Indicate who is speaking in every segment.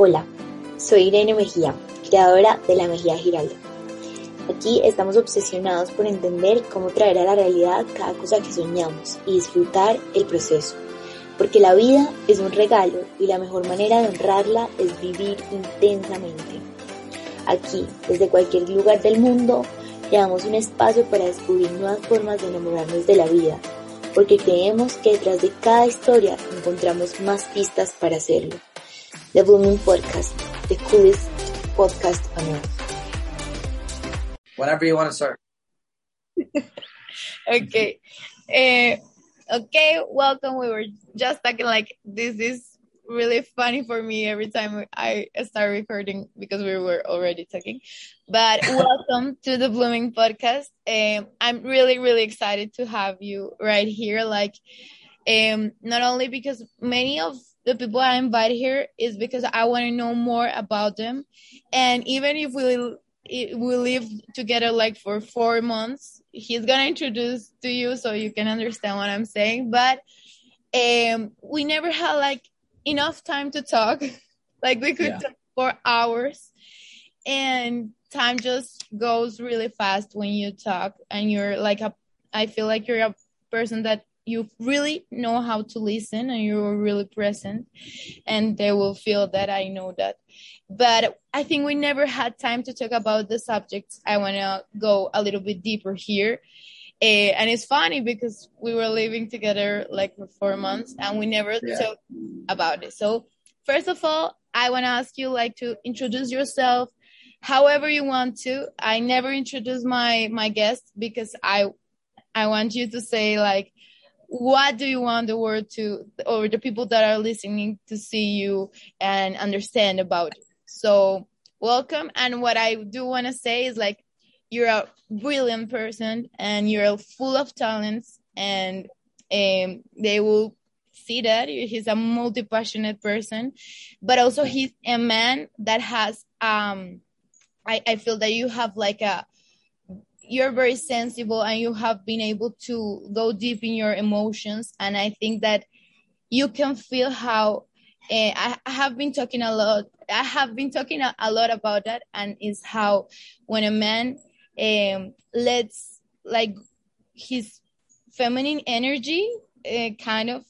Speaker 1: Hola, soy Irene Mejía, creadora de La Mejía Giralda. Aquí estamos obsesionados por entender cómo traer a la realidad cada cosa que soñamos y disfrutar el proceso. Porque la vida es un regalo y la mejor manera de honrarla es vivir intensamente. Aquí, desde cualquier lugar del mundo, le damos un espacio para descubrir nuevas formas de enamorarnos de la vida, porque creemos que detrás de cada historia encontramos más pistas para hacerlo. The Blooming Podcast, the coolest podcast on earth.
Speaker 2: Whenever you want to start.
Speaker 3: okay. Uh, okay, welcome. We were just talking like this is really funny for me every time I start recording because we were already talking. But welcome to the Blooming Podcast. Um, I'm really, really excited to have you right here. Like, um, not only because many of the people I invite here is because I want to know more about them, and even if we we live together like for four months, he's gonna introduce to you so you can understand what I'm saying. But um, we never had like enough time to talk. like we could yeah. talk for hours, and time just goes really fast when you talk, and you're like a. I feel like you're a person that you really know how to listen and you're really present and they will feel that i know that. But i think we never had time to talk about the subjects. I want to go a little bit deeper here. Uh, and it's funny because we were living together like for four months and we never yeah. talked about it. So first of all i want to ask you like to introduce yourself. However you want to. I never introduce my my guests because i i want you to say like what do you want the world to or the people that are listening to see you and understand about you. So welcome. And what i do want to say is like you're a brilliant person and you're full of talents and um, they will see that he's a multi-passionate person but also he's a man that has um I, I feel that you have like a you're very sensible and you have been able to go deep in your emotions. And i think that you can feel how uh, I, have been talking a lot i have been talking a, a lot about that. And is how when a man um, lets like his feminine energy uh, kind of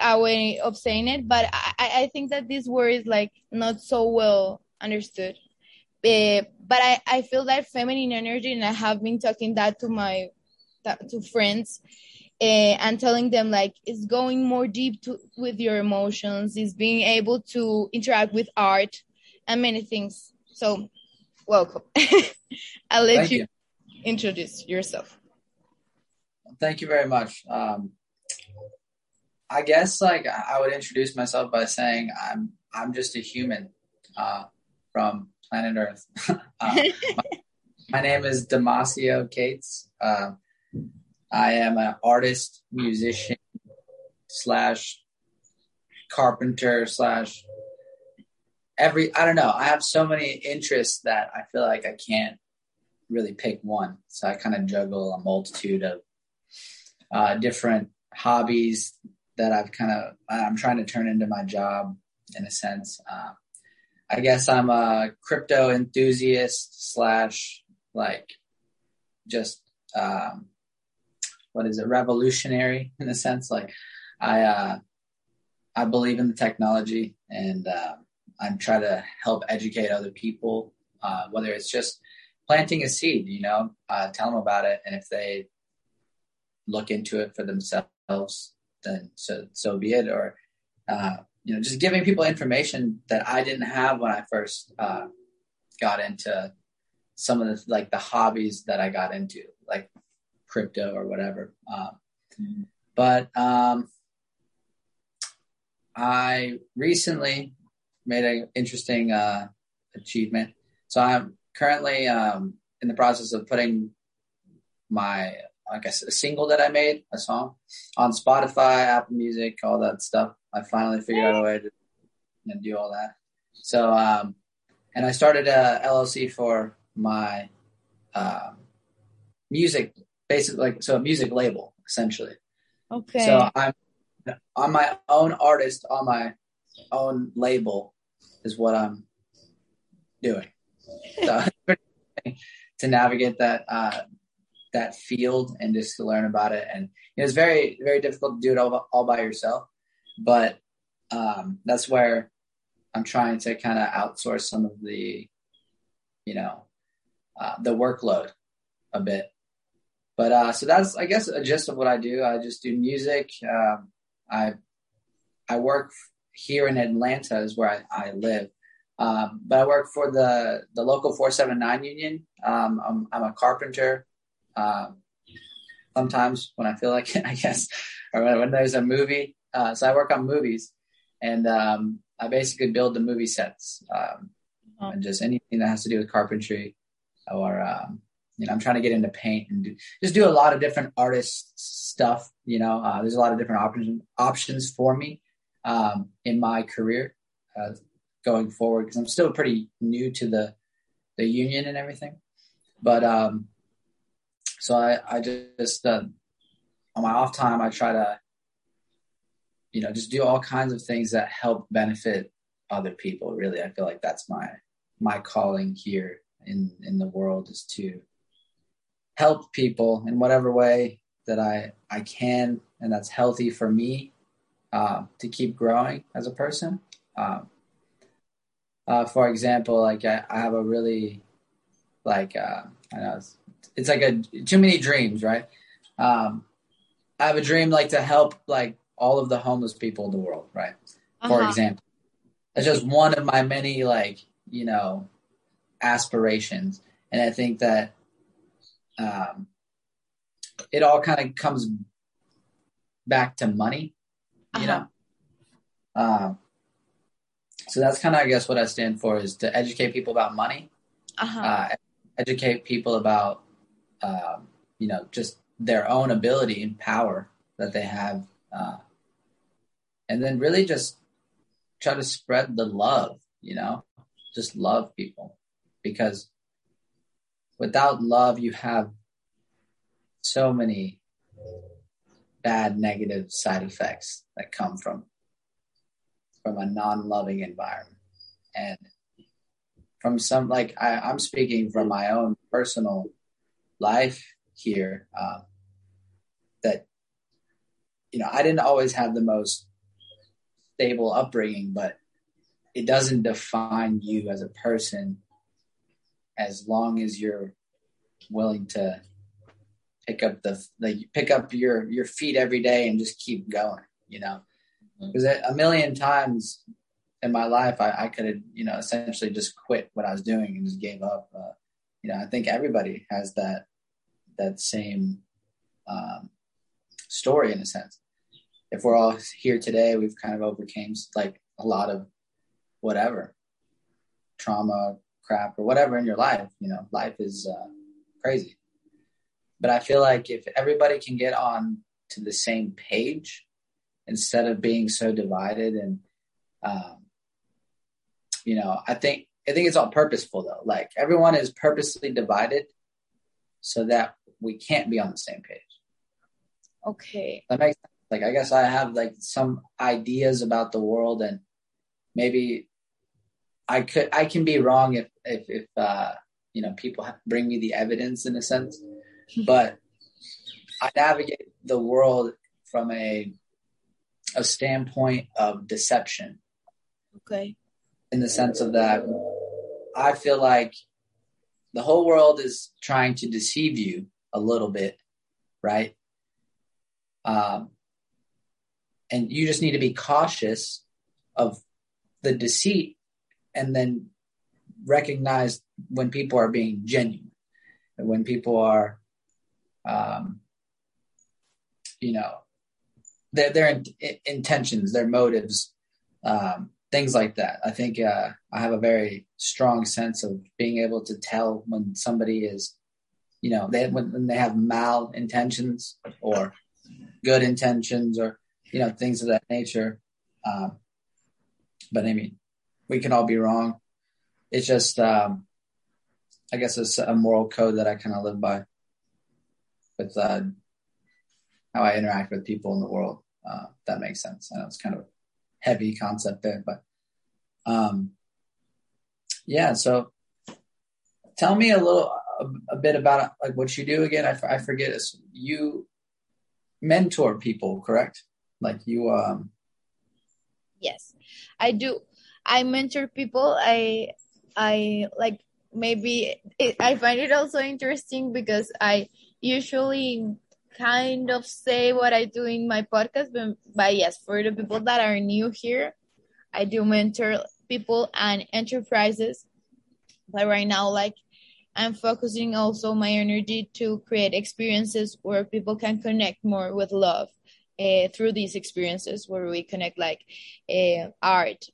Speaker 3: a way of saying it. But I, I think that this word is like not so well understood uh, but I, I feel that feminine energy and i have been talking that to my to friends uh, and telling them like it's going more deep to, with your emotions. Is being able to interact with art and many things. So welcome. I'll let
Speaker 2: Thank
Speaker 3: you,
Speaker 2: you.
Speaker 3: introduce yourself.
Speaker 2: Thank you very much. Um, I guess like I would introduce myself by saying I'm I'm just a human uh, from planet Earth. uh, my, my, name is Damasio Cates. Uh, I am an artist, musician, slash carpenter, slash every. I don't know. I have so many interests that I feel like I can't really pick one. So I kind of juggle a multitude of uh, different hobbies that I've kind of I'm trying to turn into my job in a sense. Uh, I guess I'm a crypto enthusiast slash like just um, what is it revolutionary in a sense. Like I uh, I believe in the technology and uh, I'm trying to help educate other people uh, whether it's just planting a seed you know uh, tell them about it. And if they look into it for themselves then so so be it. Or uh, you know, just giving people information that I didn't have when I first uh, got into some of the like the hobbies that I got into, like crypto or whatever. Um, mm-hmm. But um, I recently made an interesting uh, achievement. So I'm currently um, in the process of putting my, I guess, a single that I made, a song, on Spotify, Apple Music, all that stuff. I finally figured out a way to know, do all that. So, um, and I started a LLC for my um, music, basically, like so a music label essentially.
Speaker 3: Okay.
Speaker 2: So I'm I'm my own artist on my own label. is what I'm doing. So to navigate that uh, that field and just to learn about it, and it was very very difficult to do it all, all by yourself. But um, that's where I'm trying to kind of outsource some of the, you know, uh, the workload a bit. But uh, so that's I guess a gist of what I do. I just do music. Um, I I work here in Atlanta is where I, I live. Um, but I work for the, the local 479 union. Um, I'm, I'm, a carpenter. Um, sometimes when I feel like it, I guess, or when, there's a movie. Uh, so I work on movies and um, I basically build the movie sets um, oh. and just anything that has to do with carpentry or, um, you know, I'm trying to get into paint and do, just do a lot of different artist stuff. You know, uh, there's a lot of different options options for me um, in my career uh, going forward because I'm still pretty new to the the union and everything. But um, so I I just uh, on my off time I try to you know just do all kinds of things that help benefit other people. Really, I feel like that's my my calling here in in the world is to help people in whatever way that I I can and that's healthy for me uh, to keep growing as a person. Um, uh, for example, like I, I, have a really like uh, I know it's, it's, like a too many dreams, right? Um, I have a dream like to help like all of the homeless people in the world, right? Uh-huh. For example, it's just one of my many like you know aspirations, and I think that um, it all kind of comes back to money you uh-huh. know. Um, so that's kind of, I guess, what I stand for is to educate people about money, uh-huh. uh, educate people about, um, you know, just their own ability and power that they have, uh, and then really just try to spread the love, you know, just love people because without love, you have so many bad negative side effects that come from from a non-loving environment. And from some like I, i'm speaking from my own personal life here um, that you know i didn't always have the most stable upbringing but it doesn't define you as a person as long as you're willing to pick up the the pick up your your feet every day and just keep going you know because mm-hmm. a million times in my life I, I could have you know essentially just quit what I was doing and just gave up uh, you know I think everybody has that that same um, story in a sense. If we're all here today we've kind of overcame like a lot of whatever trauma crap or whatever in your life you know life is uh, crazy. But I feel like if everybody can get on to the same page instead of being so divided and, um, you know, I think, I think it's all purposeful though. Like everyone is purposely divided so that we can't be on the same page.
Speaker 3: Okay.
Speaker 2: That makes sense. Like, I guess I have like some ideas about the world and maybe I could, I can be wrong if, if, if, uh, you know, people bring me the evidence in a sense but I navigate the world from a a standpoint of deception.
Speaker 3: Okay.
Speaker 2: In the sense of that, I feel like the whole world is trying to deceive you a little bit, right? Um, and you just need to be cautious of the deceit and then recognize when people are being genuine when people are um, you know, their their in, intentions, their motives, um, things like that. I think uh, I have a very strong sense of being able to tell when somebody is, you know, they when, when they have mal intentions or good intentions or you know things of that nature. Um, but I mean, we can all be wrong. It's just, um, I guess, it's a moral code that I kind of live by with uh, how I interact with people in the world. Uh, that makes sense. I know it's kind of heavy concept there, but um, yeah, so tell me a little a, a bit about like what you do again. I, I forget this. You mentor people, correct? Like you um
Speaker 3: yes i do i mentor people i i like maybe it, i find it also interesting because i usually kind of say what i do in my podcast but, but yes for the people that are new here i do mentor people and enterprises. But right now like i'm focusing also my energy to create experiences where people can connect more with love uh, through these experiences where we connect like uh, art,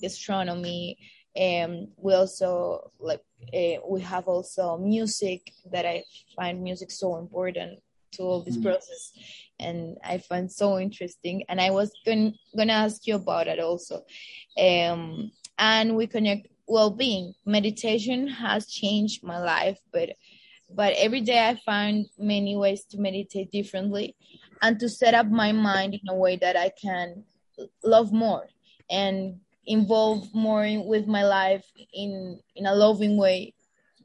Speaker 3: gastronomy, and we also like uh, we have also music that I find music so important to all this mm. process and I find so interesting. And I was going gonna ask you about it also. Um and we connect well-being meditation has changed my life but but every day I find many ways to meditate differently and to set up my mind in a way that I can love more and involve more in, with my life in in a loving way.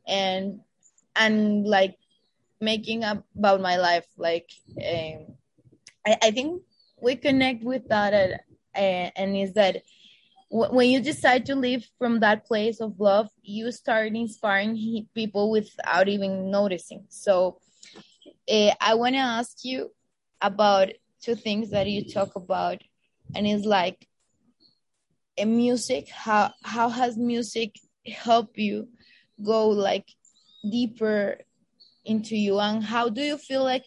Speaker 3: And and like making up about my life like um, I, I think we connect with that uh, and is that when you decide to live from that place of love you start inspiring people without even noticing. So uh, i want to ask you about two things that you talk about and it's like a music how how has music helped you go like deeper into you? And how do you feel like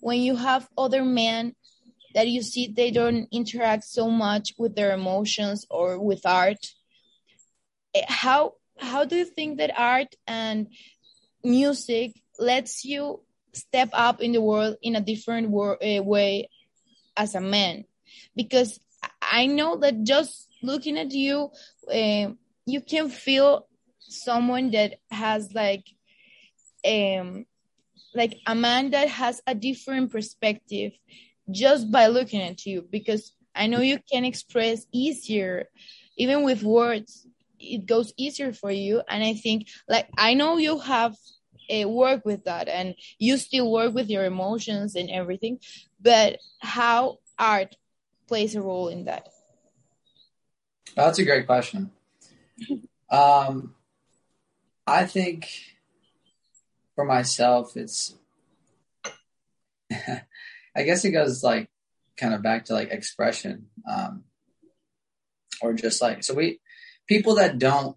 Speaker 3: when you have other men that you see they don't interact so much with their emotions or with art? Eh, how how do you think that art and music lets you step up in the world in a different uh, way as a man? Because i know that just looking at you uh, you can feel someone that has like um like a man that has a different perspective just by looking at you because i know you can express easier even with words it goes easier for you. And i think like i know you have uh, work with that and you still work with your emotions and everything but how art plays a role in that?
Speaker 2: That's a great question. Um, i think for myself it's i guess it goes like kind of back to like expression um, or just like so we people that don't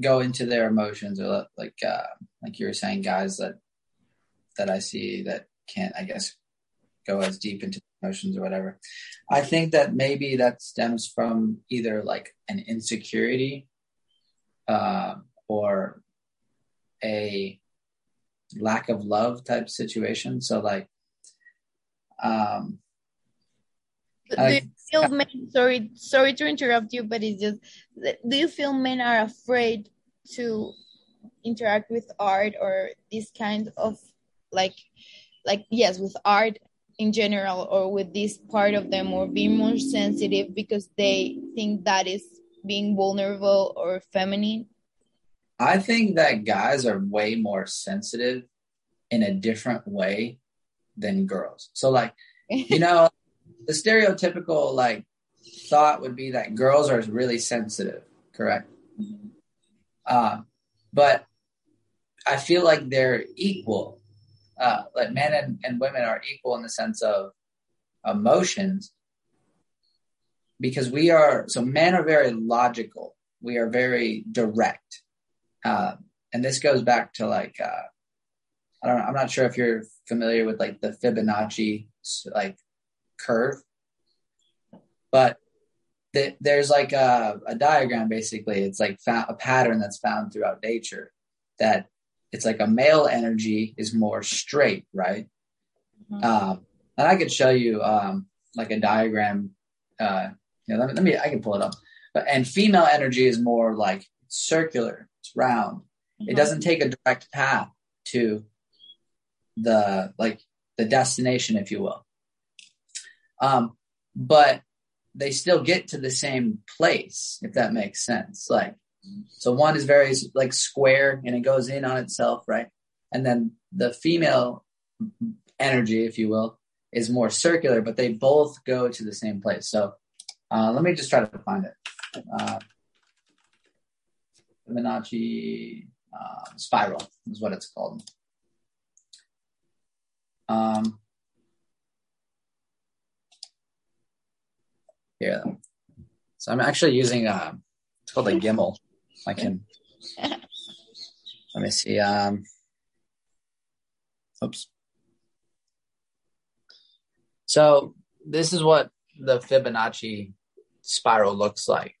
Speaker 2: go into their emotions or like uh, like you were saying guys that that I see that can't I guess go as deep into emotions or whatever. I think that maybe that stems from either like an insecurity uh, or a lack of love type situation. So like um
Speaker 3: do you feel men sorry sorry to interrupt you but it's just do you feel men are afraid to interact with art or this kind of like like yes with art in general or with this part of them or being more sensitive because they think that is being vulnerable or feminine
Speaker 2: i think that guys are way more sensitive in a different way than girls so like you know the stereotypical like thought would be that girls are really sensitive, correct? Mm-hmm. Uh, but I feel like they're equal. Uh, like men and, and women are equal in the sense of emotions because we are so men are very logical we are very direct uh, and this goes back to like uh, i don't know i'm not sure if you're familiar with like the fibonacci like curve, but th- there's like a, a, diagram basically. It's like fa- a pattern that's found throughout nature that it's like a male energy is more straight, right? Mm-hmm. Um, and I could show you um, like a diagram. Uh, you know, let me, let me, I can pull it up. But and female energy is more like circular. It's round. Mm-hmm. It doesn't take a direct path to the like the destination, if you will. Um, but they still get to the same place, if that makes sense. Like So one is very like square and it goes in on itself, right? And then the female energy, if you will, is more circular, but they both go to the same place. So uh, let me just try to find it. Uh, Fibonacci uh, spiral is what it's called. Um, here, so I'm actually using uh, it's called a gimbal. I can let me see. Um, oops. So this is what the Fibonacci spiral looks like.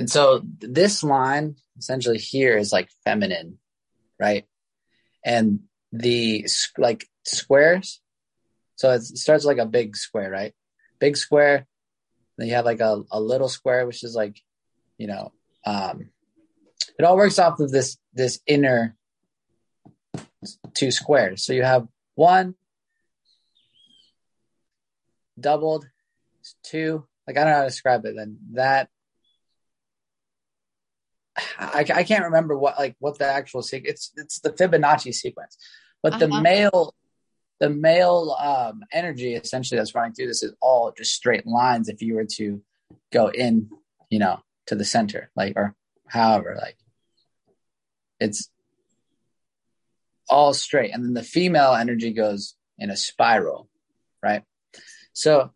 Speaker 2: And so this line essentially here is like feminine, right? And the like squares. So it starts like a big square, right? Big square. Then you have like a, a little square, which is like, you know, um, it all works off of this this inner two squares. So you have one doubled, two. Like I don't know how to describe it. Then that I, I can't remember what like what the actual sequence. It's it's the Fibonacci sequence, but uh-huh. the male the male um, energy essentially that's running through this is all just straight lines. If you were to go in, you know, to the center, like or however, like it's all straight, and then the female energy goes in a spiral, right? So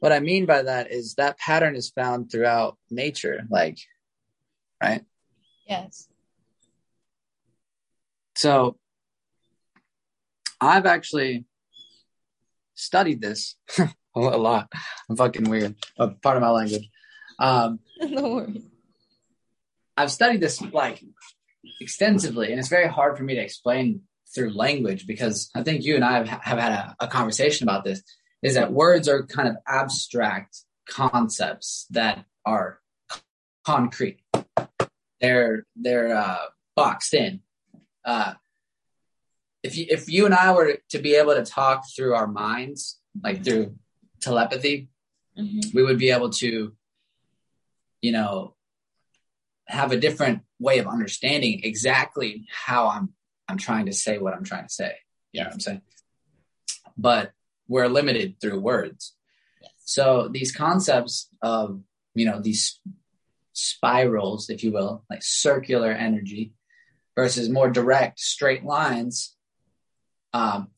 Speaker 2: what I mean by that is that pattern is found throughout nature, like right?
Speaker 3: Yes.
Speaker 2: So I've actually studied this a lot. I'm fucking weird. A part of my language. Um,
Speaker 3: worries.
Speaker 2: I've studied this like extensively, and it's very hard for me to explain through language because I think you and I have, have had a, a conversation about this. Is that words are kind of abstract concepts that are concrete they're they're uh, boxed in. Uh, if you if you and I were to be able to talk through our minds, like through telepathy, mm-hmm. we would be able to, you know, have a different way of understanding exactly how I'm I'm trying to say what I'm trying to say. You know what I'm saying? But we're limited through words. Yes. So these concepts of you know these spirals, if you will, like circular energy versus more direct, straight lines, um,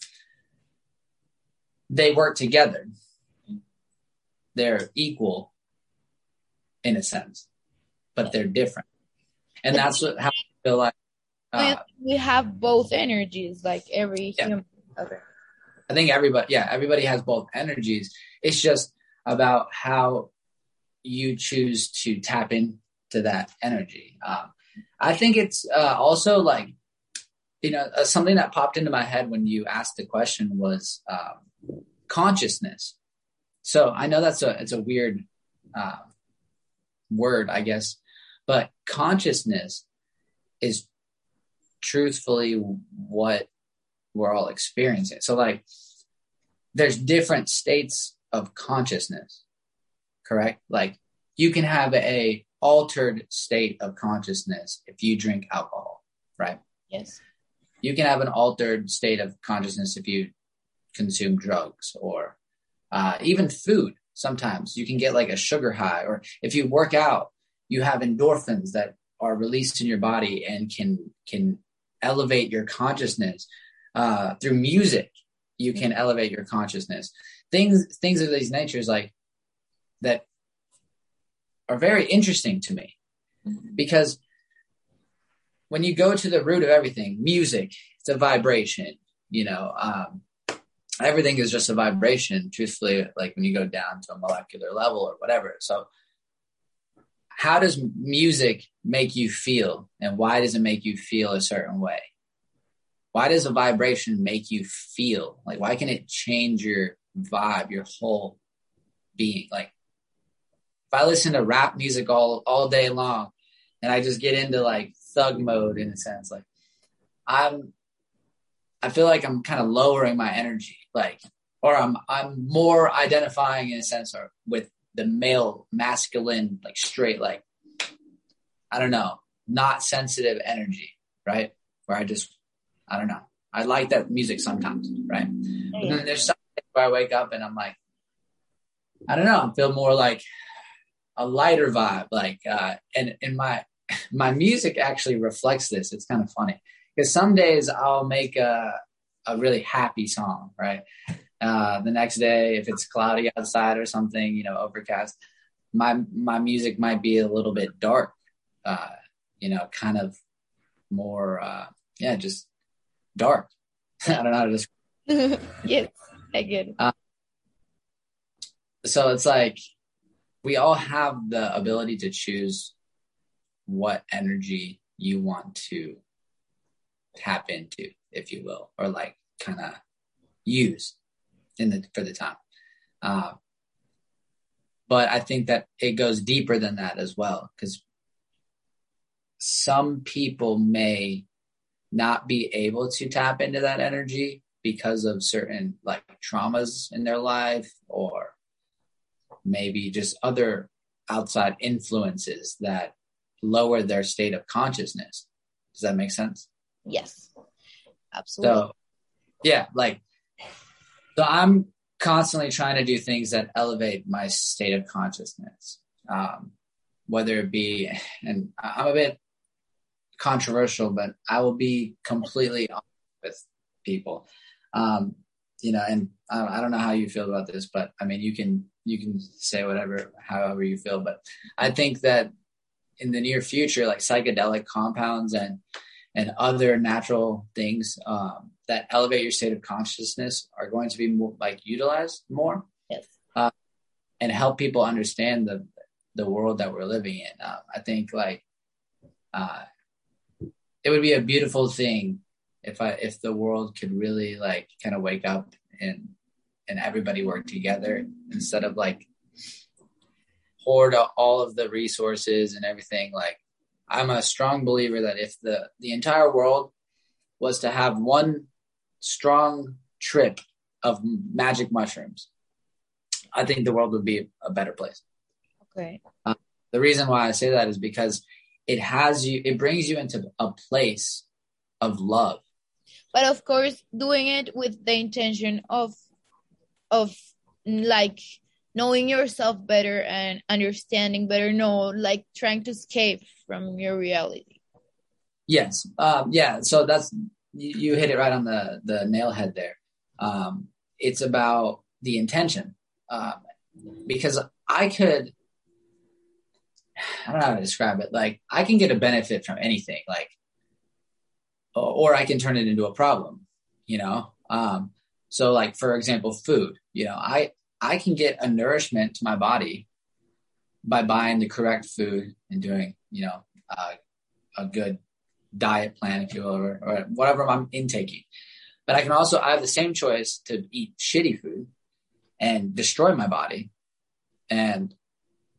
Speaker 2: they work together. They're equal in a sense, but they're different. And that's what, how I feel like.
Speaker 3: Uh, we have both energies, like every yeah. human. Okay.
Speaker 2: I think everybody, yeah, everybody has both energies. It's just about how you choose to tap into that energy. Um, I think it's uh, also like, you know, uh, something that popped into my head when you asked the question was um, consciousness. So I know that's a it's a weird uh, word, I guess, but consciousness is truthfully what we're all experiencing. So like, there's different states of consciousness correct? Like you can have a altered state of consciousness if you drink alcohol, right?
Speaker 3: Yes.
Speaker 2: You can have an altered state of consciousness if you consume drugs or uh, even food. Sometimes you can get like a sugar high, or if you work out, you have endorphins that are released in your body and can can elevate your consciousness uh, through music. You can elevate your consciousness. Things things of these natures like that are very interesting to me mm-hmm. because when you go to the root of everything, music, it's a vibration, you know, um, everything is just a vibration, truthfully, like when you go down to a molecular level or whatever. So, how does music make you feel and why does it make you feel a certain way? Why does a vibration make you feel? Like, why can it change your vibe, your whole being? Like, I listen to rap music all all day long and I just get into like thug mode in a sense, like I'm I feel like I'm kind of lowering my energy, like or I'm I'm more identifying in a sense or with the male masculine, like straight, like I don't know. not sensitive energy, right? Where I just, I don't know. I like that music sometimes, right? And then there's some where I wake up and I'm like, I don't know, I feel more like a lighter vibe. Like, uh, and, and my, my music actually reflects this. It's kind of funny because some days I'll make a, a really happy song, right? Uh, the next day, if it's cloudy outside or something, you know, overcast, my my music might be a little bit dark, uh, you know, kind of more, uh, yeah, just dark. I don't know how to
Speaker 3: describe. yes, I get.
Speaker 2: Uh, so it's like we all have the ability to choose what energy you want to tap into, if you will, or like kind of use in the for the time. Uh, but I think that it goes deeper than that as well, because some people may not be able to tap into that energy because of certain like traumas in their life or maybe just other outside influences that lower their state of consciousness. Does that make sense?
Speaker 3: Yes. Absolutely.
Speaker 2: So, yeah, like, so I'm constantly trying to do things that elevate my state of consciousness. Um, whether it be, and I'm a bit controversial, but I will be completely honest with people. Um, you know, and I, I don't know how you feel about this, but I mean, you can you can say whatever, however you feel. But I think that in the near future, like psychedelic compounds and and other natural things um, that elevate your state of consciousness are going to be more, like utilized more.
Speaker 3: Yes.
Speaker 2: Uh, and help people understand the the world that we're living in. Uh, I think like uh, it would be a beautiful thing if I if the world could really like kind of wake up and and everybody work together instead of like hoard all of the resources and everything. Like I'm a strong believer that if the the entire world was to have one strong trip of magic mushrooms, I think the world would be a better place.
Speaker 3: Okay.
Speaker 2: Uh, the reason why I say that is because it has you, it brings you into a place of love.
Speaker 3: But of course, doing it with the intention of, of like knowing yourself better and understanding better, no, like trying to escape from your reality.
Speaker 2: Yes. Um, yeah. So that's, you hit it right on the, the nail head there. Um, it's about the intention. Um, because I could, I don't know how to describe it. Like I can get a benefit from anything, like, or I can turn it into a problem, you know? Um, so like, for example, food, you know, I, I can get a nourishment to my body by buying the correct food and doing, you know, uh, a good diet plan, if you will, or, or whatever I'm intaking. But I can also, I have the same choice to eat shitty food and destroy my body and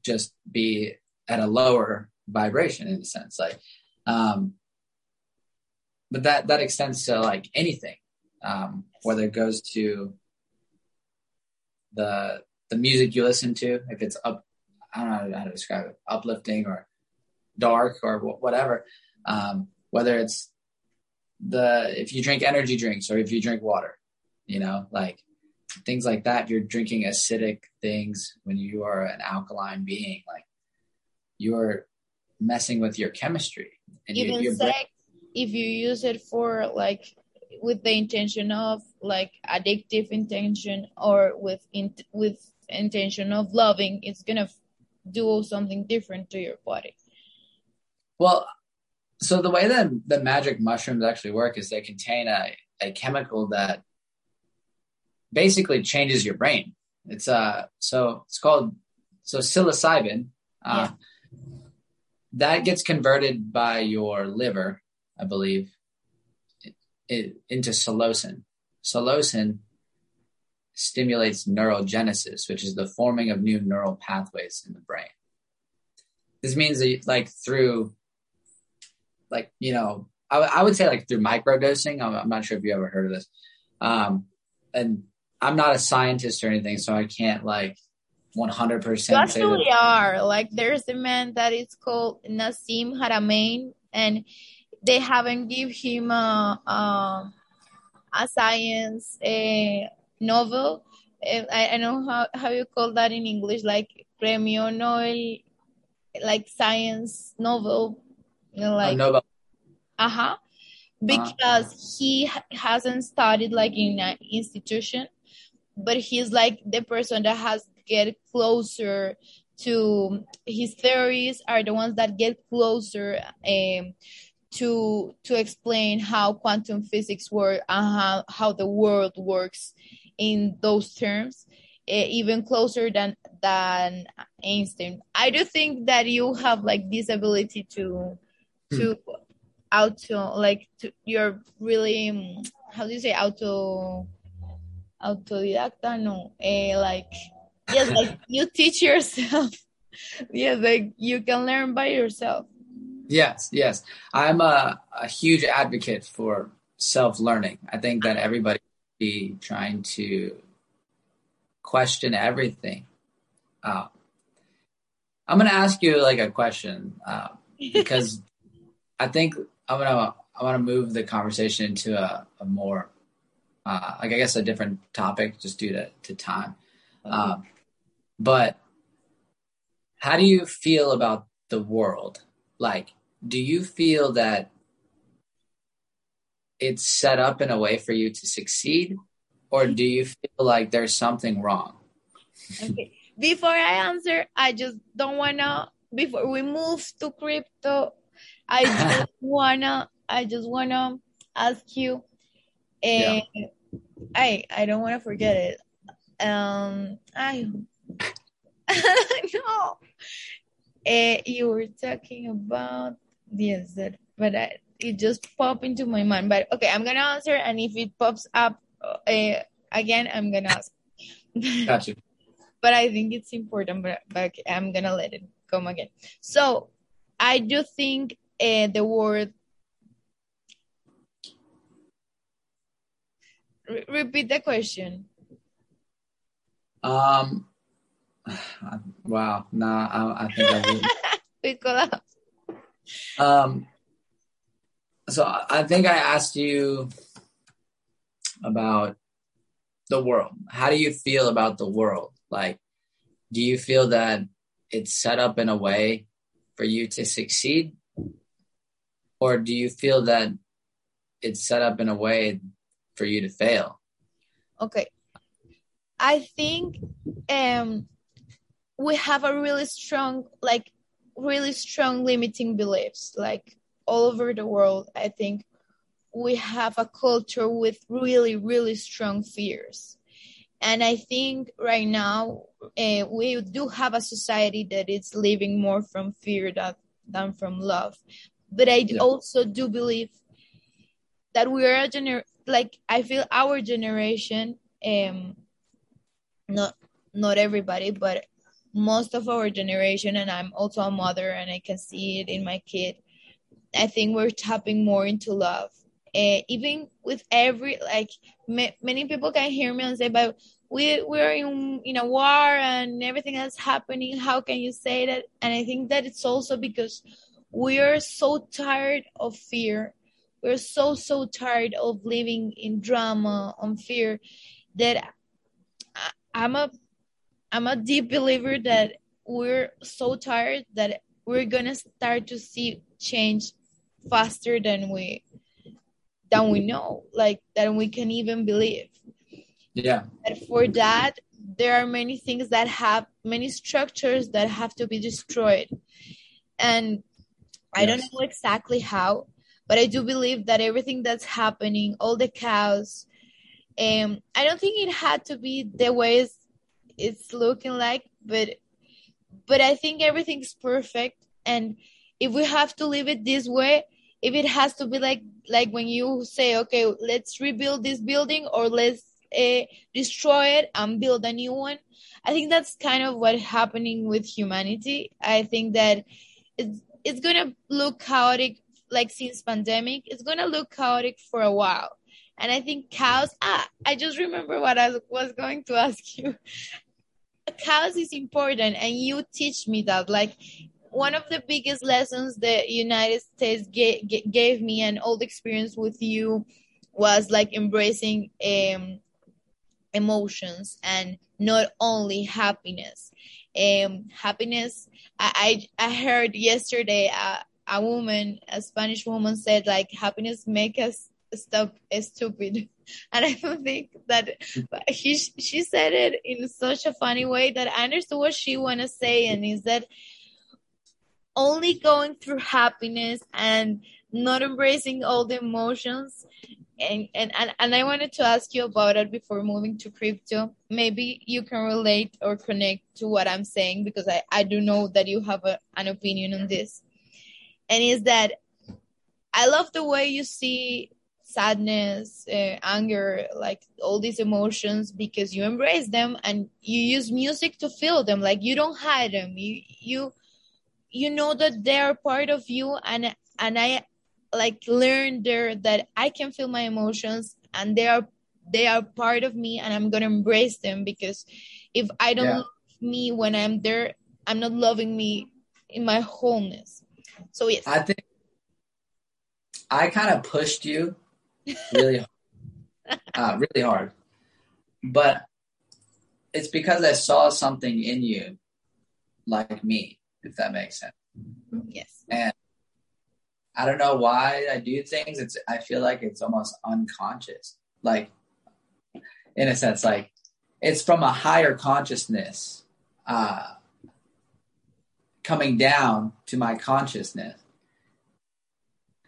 Speaker 2: just be at a lower vibration in a sense like um but that that extends to like anything um whether it goes to the the music you listen to if it's up i don't know how to describe it uplifting or dark or whatever um whether it's the if you drink energy drinks or if you drink water you know like things like that you're drinking acidic things when you are an alkaline being like you're messing with your chemistry
Speaker 3: and even you, sex if you use it for like with the intention of like addictive intention or with in, with intention of loving it's gonna do something different to your body.
Speaker 2: Well so the way that the magic mushrooms actually work is they contain a, a chemical that basically changes your brain. It's uh so it's called so psilocybin uh, yeah. that gets converted by your liver, I believe, it, into psilocin. Psilocin stimulates neurogenesis, which is the forming of new neural pathways in the brain. This means that, like, through, like, you know, I, I would say like through microdosing. I'm, I'm not sure if you ever heard of this. Um, and I'm not a scientist or anything, so I can't like 100%
Speaker 3: you actually are like there's a man that is called Nassim Haramein and they haven't give him a a, a science a Nobel. Eh, I, I know how, how you call that in English, like premio Nobel, like science Nobel, you know, like
Speaker 2: Nobel.
Speaker 3: uh huh, because he hasn't studied like in an institution, but he's like the person that has get closer to his theories are the ones that get closer um, to to explain how quantum physics work and how, how the world works in those terms uh, even closer than than Einstein. I do think that you have like this ability to to auto like to you're really um, how do you say auto autodidacta? No uh, like yes like you teach yourself. Yes like you can learn by yourself
Speaker 2: Yes, yes. I'm a, a huge advocate for self learning. I think that everybody should be trying to question everything. Uh, I'm gonna ask you like a question uh, because I think I'm gonna I want to move the conversation into a, a more uh, like I guess a different topic just due to, to time. Um, but how do you feel about the world? Like, do you feel that it's set up in a way for you to succeed, or do you feel like there's something wrong?
Speaker 3: okay. Before i answer i just don't wanna before we move to crypto i just wanna i just wanna ask you uh, i i don't wanna forget it. Um i no. Uh, you were talking about yes that but I, it just popped into my mind but okay i'm gonna answer and if it pops up uh, again i'm gonna ask
Speaker 2: Gotcha.
Speaker 3: but I think it's important. But, but I'm gonna let it come again. So I do think uh, the word. Re- repeat the question.
Speaker 2: Um. Wow. Nah. I, I think I will.
Speaker 3: Because
Speaker 2: Um, so I think I asked you about the world. How do you feel about the world? Like, do you feel that it's set up in a way for you to succeed? Or do you feel that it's set up in a way for you to fail?
Speaker 3: okay, I think um we have a really strong like really strong limiting beliefs like all over the world. I think we have a culture with really really strong fears and i think right now uh, we do have a society that is living more from fear that, than from love but i
Speaker 2: Yeah.
Speaker 3: also do believe that we are a gener like i feel our generation um not not everybody but most of our generation and i'm also a mother and i can see it in my kid. I think we're tapping more into love. Uh, even with every like ma- many people can hear me and say but we we're in in a war and everything that's happening. How can you say that? And i think that it's also because we are so tired of fear. We're so so tired of living in drama on fear that i'm a i'm a deep believer that we're so tired that we're gonna start to see change faster than we than we know like than we can even believe.
Speaker 2: Yeah.
Speaker 3: and for that there are many things that have many structures that have to be destroyed. And i don't know exactly how but i do believe that everything that's happening all the cows um i don't think it had to be the way it's, looking like but but i think everything's perfect. And if we have to leave it this way if it has to be like like when you say okay let's rebuild this building or let's uh, destroy it and build a new one i think that's kind of what's happening with humanity. I think that it's it's gonna look chaotic like since pandemic. It's gonna look chaotic for a while. And i think cows ah i just remember what i was going to ask you cows is important and you teach me that like one of the biggest lessons the United States gave, gave me and all the experience with you was like embracing um, emotions and not only happiness. Um, happiness. I, I, I heard yesterday a, a woman, a Spanish woman, said like happiness make us stop stupid, and I don't think that she she said it in such a funny way that I understood what she wanna say, and is that only going through happiness and not embracing all the emotions and, and, and and I wanted to ask you about it before moving to crypto. Maybe you can relate or connect to what I'm saying because I, I do know that you have a, an opinion on this. And is that I love the way you see sadness, uh, anger, like all these emotions because you embrace them and you use music to feel them. Like you don't hide them. You you you know that they are part of you and and I like learned there that I can feel my emotions and they are they are part of me and I'm gonna embrace them because if I don't yeah. love me when I'm there, I'm not loving me in my wholeness. So yes.
Speaker 2: I think I kind of pushed you really uh, really hard. But it's because I saw something in you like me, if that makes sense.
Speaker 3: Yes.
Speaker 2: And I don't know why I do things. It's I feel like it's almost unconscious. Like in a sense, like it's from a higher consciousness uh, coming down to my consciousness.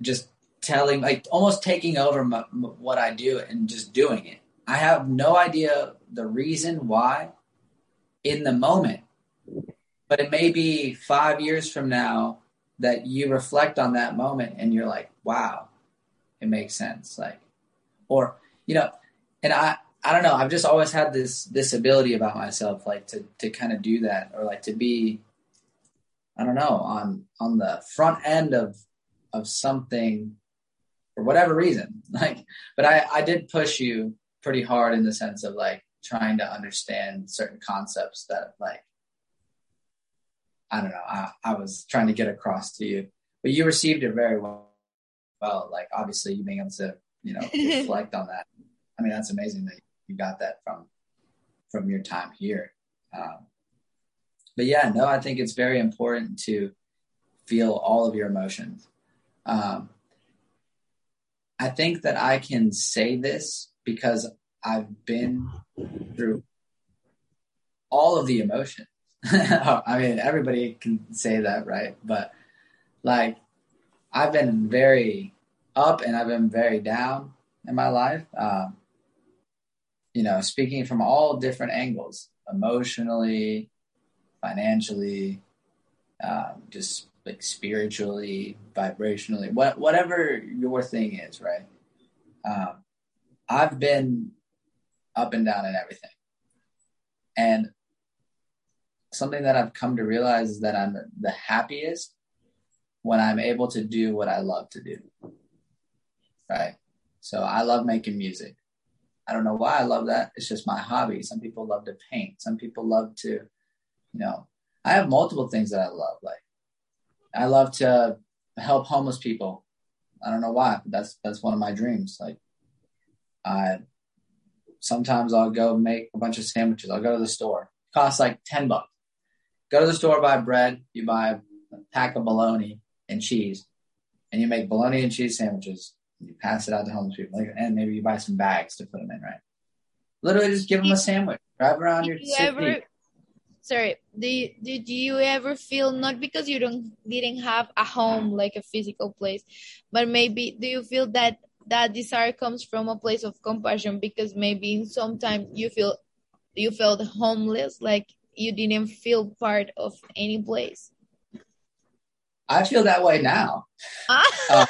Speaker 2: Just telling, like almost taking over my, what I do and just doing it. I have no idea the reason why in the moment, but it may be five years from now that you reflect on that moment and you're like, wow, it makes sense. Like, or, you know, and I, I don't know, I've just always had this, this ability about myself, like to, to kind of do that or like to be, I don't know, on, on the front end of, of something for whatever reason. Like, but I, I did push you pretty hard in the sense of like trying to understand certain concepts that like I don't know. I, I was trying to get across to you, but you received it very well. Well, like obviously you being able to, you know, reflect on that. I mean, that's amazing that you got that from from your time here. Um, but yeah, no, I think it's very important to feel all of your emotions. Um, I think that I can say this because I've been through all of the emotions. I mean, everybody can say that, right? But like, I've been very up and I've been very down in my life. Um, you know, speaking from all different angles, emotionally, financially, um, just like spiritually, vibrationally, what, whatever your thing is, right? Um, I've been up and down in everything. And something that I've come to realize is that I'm the happiest when I'm able to do what I love to do. Right. So I love making music. I don't know why I love that. It's just my hobby. Some people love to paint. Some people love to, you know, I have multiple things that I love. Like I love to help homeless people. I don't know why, but that's that's one of my dreams. Like I sometimes I'll go make a bunch of sandwiches. I'll go to the store. It costs like 10 bucks. Go to the store, buy bread, you buy a pack of bologna and cheese, and you make bologna and cheese sandwiches. You pass it out to homeless people, and maybe you buy some bags to put them in, right? Literally, just give them a sandwich. Drive around your
Speaker 3: you ever, sorry, did, did you ever feel not because you don't didn't have a home like a physical place, but maybe do you feel that that desire comes from a place of compassion because maybe in some time you feel you felt homeless, like you didn't feel part of any place?
Speaker 2: I feel that way now. uh,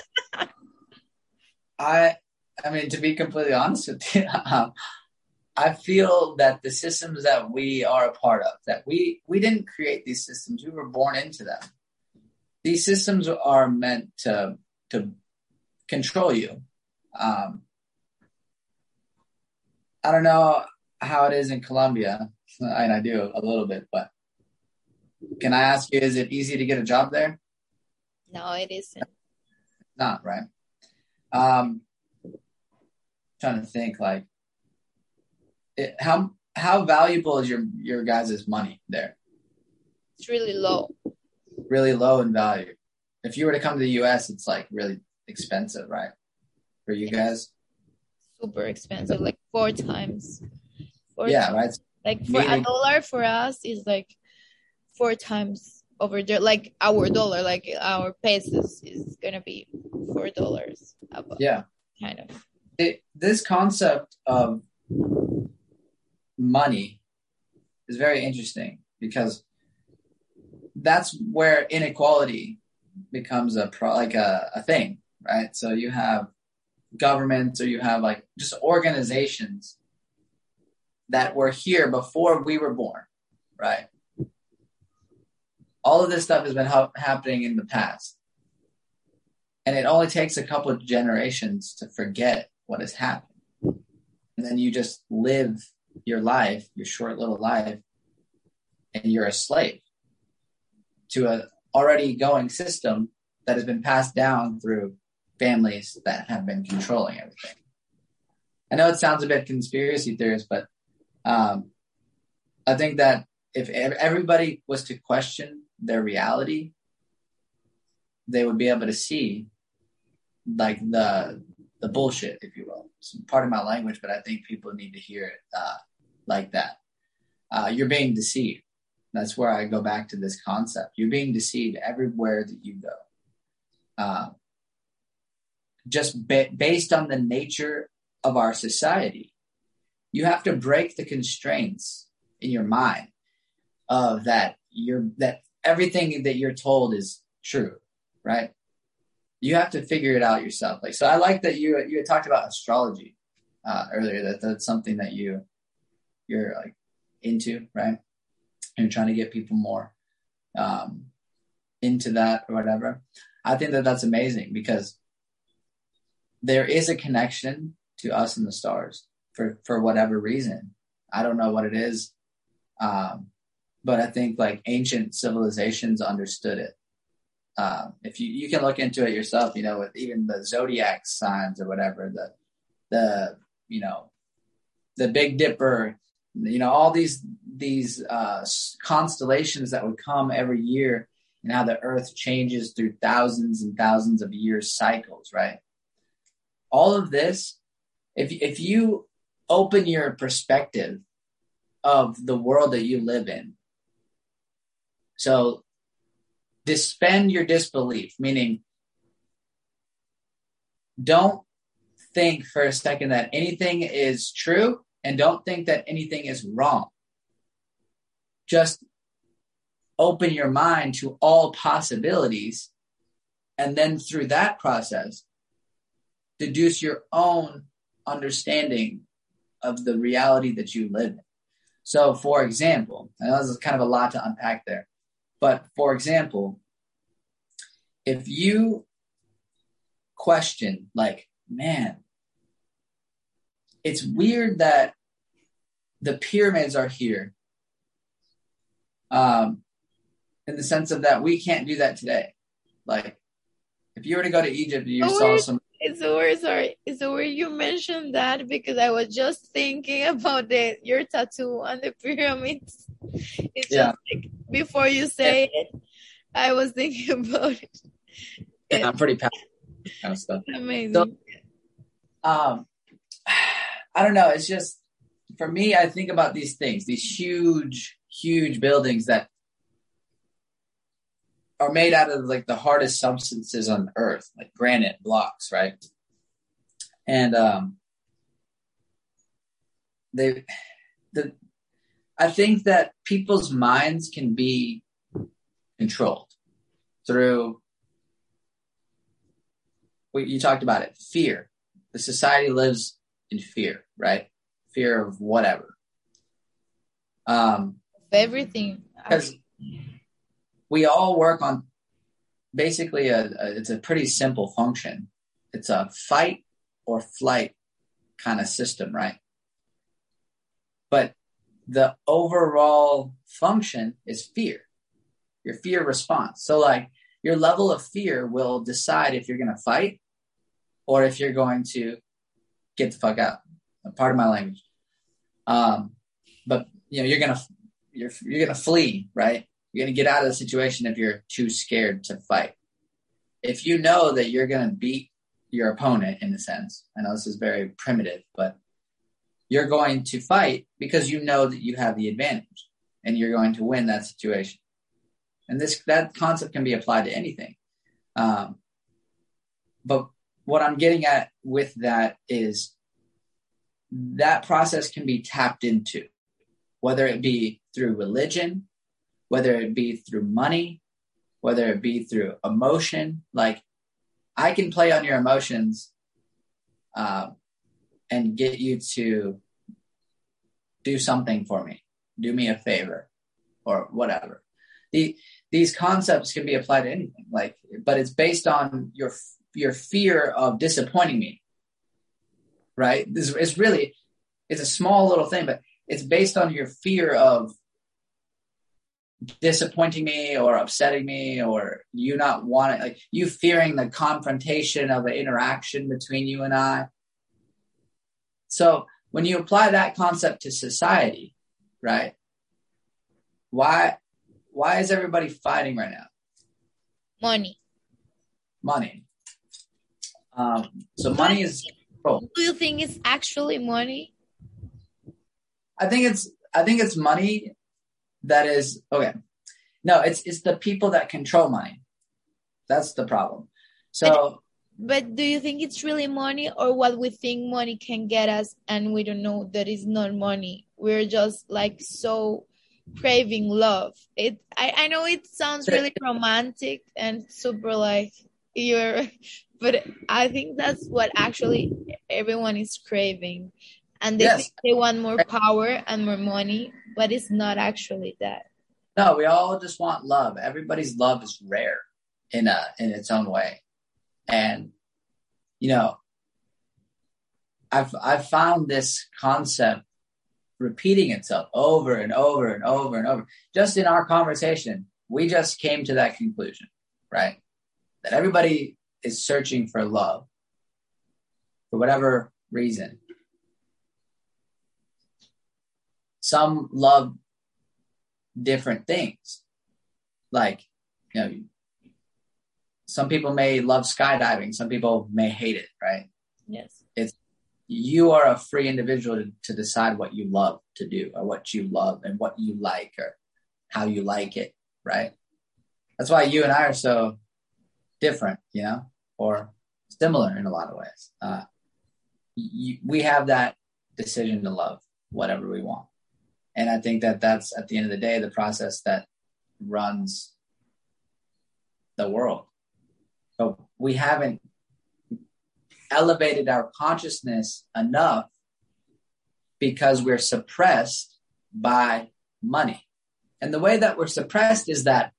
Speaker 2: I, I mean, to be completely honest with you, um, I feel that the systems that we are a part of, that we we didn't create these systems, we were born into them. These systems are meant to to control you. Um, I don't know how it is in Colombia, and I do a little bit, but can I ask you, is it easy to get a job there?
Speaker 3: No, it isn't.
Speaker 2: Not right. Um, trying to think like, it, how how valuable is your your guys' money there?
Speaker 3: It's really low.
Speaker 2: Really low in value. If you were to come to the U.S., it's like really expensive, right? For you guys.
Speaker 3: Super expensive, like four times. Four
Speaker 2: Yeah,
Speaker 3: times.
Speaker 2: right.
Speaker 3: Like for a dollar for us is like four times over there. Like our dollar, like our pesos is gonna be four dollars.
Speaker 2: Yeah.
Speaker 3: Kind of.
Speaker 2: it, this concept of money is very interesting because that's where inequality becomes a pro, like a, a thing, right? So you have governments or you have like just organizations that were here before we were born, right? All of this stuff has been ha- happening in the past. And it only takes a couple of generations to forget what has happened. And then you just live your life, your short little life, and you're a slave to a already going system that has been passed down through families that have been controlling everything. I know it sounds a bit conspiracy theorist, but um, I think that if everybody was to question their reality, they would be able to see like the the bullshit, if you will. Part of my language, but I think people need to hear it uh, like that. Uh, you're being deceived. That's where I go back to this concept. You're being deceived everywhere that you go. Uh, just ba- based on the nature of our society, you have to break the constraints in your mind of that you're that everything that you're told is true, right? You have to figure it out yourself. Like so, I like that you you had talked about astrology uh, earlier. That that's something that you you're like into, right? And trying to get people more um, into that or whatever. I think that that's amazing because there is a connection to us and the stars for for whatever reason. I don't know what it is, um, but I think like ancient civilizations understood it. Um, if you you can look into it yourself, you know, with even the zodiac signs or whatever, the the you know the Big Dipper, you know, all these these uh, constellations that would come every year, and how the Earth changes through thousands and thousands of years cycles, right? All of this, if if you open your perspective of the world that you live in, so suspend your disbelief, meaning don't think for a second that anything is true and don't think that anything is wrong. Just open your mind to all possibilities. And then through that process, deduce your own understanding of the reality that you live in. So, for example, I know this is kind of a lot to unpack there, but for example, if you question, like, man, it's weird that the pyramids are here um, in the sense of that we can't do that today. Like, if you were to go to Egypt, you
Speaker 3: Oh,
Speaker 2: saw some.
Speaker 3: Weird, sorry. Weird you mentioned that because I was just thinking about the your tattoo on the pyramids. It's
Speaker 2: Yeah.
Speaker 3: just like before you say it, I was thinking about it.
Speaker 2: I'm pretty passionate about kind of stuff.
Speaker 3: Amazing.
Speaker 2: So- um i don't know it's just for me i think about these things these huge huge buildings that are made out of like the hardest substances on earth like granite blocks right and um they the i think that people's minds can be controlled through well, you talked about it fear the society lives in fear, right? Fear of whatever. Um,
Speaker 3: Everything.
Speaker 2: because we all work on basically a, a it's a pretty simple function. It's a fight or flight kind of system, right? But the overall function is fear. your fear response. So like your level of fear will decide if you're going to fight or if you're going to get the fuck out. Part of my language. Um, but you know, you're gonna you're you're gonna flee, right? You're gonna get out of the situation if you're too scared to fight. If you know that you're gonna beat your opponent in a sense, I know this is very primitive, but you're going to fight because you know that you have the advantage and you're going to win that situation. And this that concept can be applied to anything. Um, but what I'm getting at with that is that process can be tapped into, whether it be through religion, whether it be through money, whether it be through emotion. Like I can play on your emotions uh, and get you to do something for me, do me a favor, or whatever. The, these concepts can be applied to anything, like, but it's based on your your fear of disappointing me right? This is really it's a small little thing, but it's based on your fear of disappointing me or upsetting me or you not wanting like you fearing the confrontation of the interaction between you and I. So when you apply that concept to society, right? Why why is everybody fighting right now?
Speaker 3: Money.
Speaker 2: Money. Um, so money is
Speaker 3: do you think it's actually money?
Speaker 2: I think it's I think it's money that is okay. No, it's it's the people that control money. That's the problem. So
Speaker 3: but, but do you think it's really money or what we think money can get us and we don't know that it's not money? We're just like so craving love. It I, I know it sounds really romantic and super like you're but I think that's what actually everyone is craving. And they yes. they want more power and more money, but it's not actually that.
Speaker 2: No, we all just want love. Everybody's love is rare in a in its own way. And you know, I've I've found this concept repeating itself over and over and over and over. Just in our conversation, we just came to that conclusion, right? That everybody is searching for love for whatever reason. Some love different things. Like, you know, some people may love skydiving, some people may hate it, right?
Speaker 3: Yes.
Speaker 2: It's you are a free individual to, to decide what you love to do or what you love and what you like or how you like it, right? That's why you and I are so different, you know, or similar in a lot of ways. Uh, you, we have that decision to love whatever we want. And I think that that's at the end of the day, the process that runs the world. But we haven't elevated our consciousness enough because we're suppressed by money. And the way that we're suppressed is that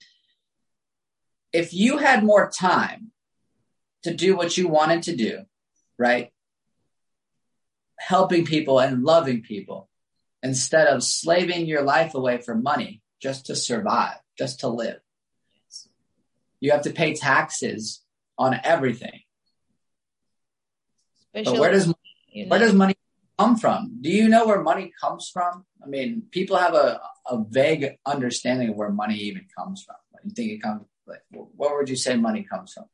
Speaker 2: if you had more time to do what you wanted to do, right? Helping people and loving people instead of slaving your life away for money just to survive, just to live. You have to pay taxes on everything. Especially but where does you know. where does money come from? Do you know where money comes from? I mean, people have a, a vague understanding of where money even comes from. You think it comes like where would you say money comes from?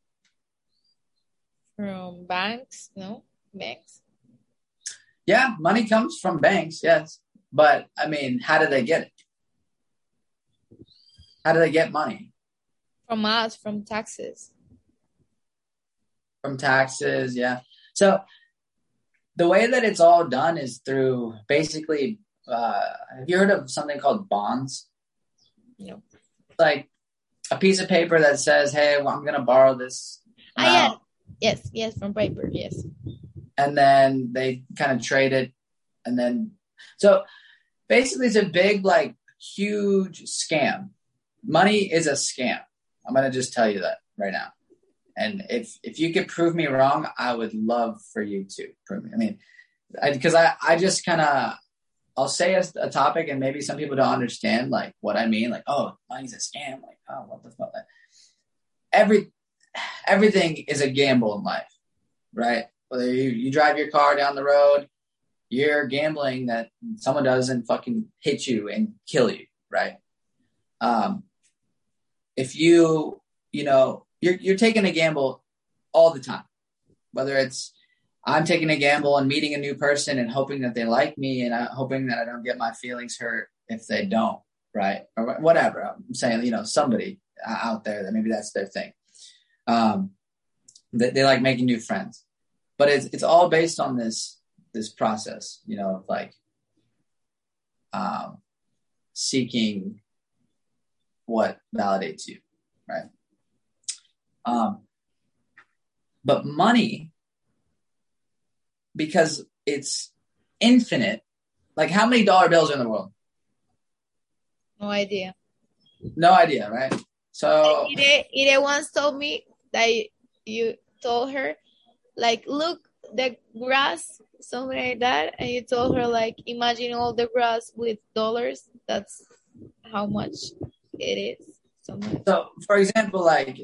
Speaker 3: From banks, no? Banks?
Speaker 2: Yeah, money comes from banks, yes. But I mean, how do they get it? How do they get money?
Speaker 3: From us, from taxes.
Speaker 2: From taxes, yeah. So the way that it's all done is through basically uh, have you heard of something called bonds?
Speaker 3: No.
Speaker 2: Like a piece of paper that says, "Hey, well, I'm going to borrow this."
Speaker 3: Ah, Yes, yes, from paper, yes.
Speaker 2: And then they kind of trade it, and then so basically it's a big, like, huge scam. Money is a scam. I'm gonna just tell you that right now. And if if you could prove me wrong, I would love for you to prove me. I mean, because I, I, I just kind of I'll say a, a, topic and maybe some people don't understand like what I mean. Like, oh, money's a scam. Like, oh, what the fuck? Every everything is a gamble in life, right? Whether you, you drive your car down the road, you're gambling that someone doesn't fucking hit you and kill you, right? Um, if you, you know, you're you're taking a gamble all the time, whether it's I'm taking a gamble and meeting a new person and hoping that they like me and I'm hoping that I don't get my feelings hurt if they don't, right? Or whatever. I'm saying, you know, somebody out there that maybe that's their thing. Um, they, they like making new friends, but it's it's all based on this this process, you know, like um, seeking what validates you, right? Um, but money because it's infinite. Like how many dollar bills are in the world?
Speaker 3: No idea.
Speaker 2: No idea, right? So
Speaker 3: Ide, Ide once told me that you told her, like, look, the grass, something like that, and you told her, like, imagine all the grass with dollars. That's how much it is.
Speaker 2: So, for example, like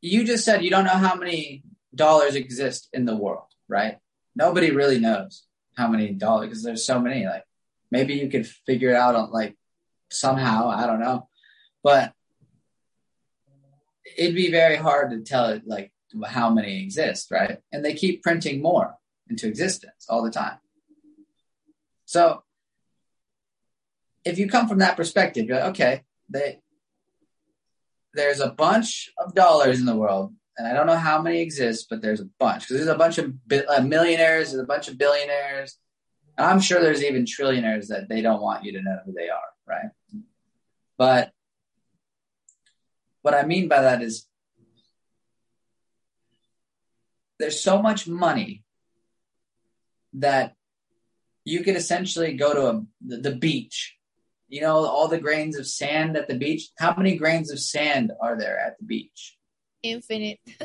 Speaker 2: you just said, you don't know how many dollars exist in the world, right? nobody really knows how many dollars because there's so many. Like maybe you could figure it out on like somehow. I don't know, but it'd be very hard to tell it like how many exist, right? And they keep printing more into existence all the time. So if you come from that perspective, you're like, okay, they, there's a bunch of dollars in the world and I don't know how many exist, but there's a bunch because there's a bunch of bi- uh, millionaires, there's a bunch of billionaires. And I'm sure there's even trillionaires that they don't want you to know who they are, right? But what I mean by that is there's so much money that you could essentially go to a, the, beach. You know, all the grains of sand at the beach. How many grains of sand are there at the beach?
Speaker 3: infinite.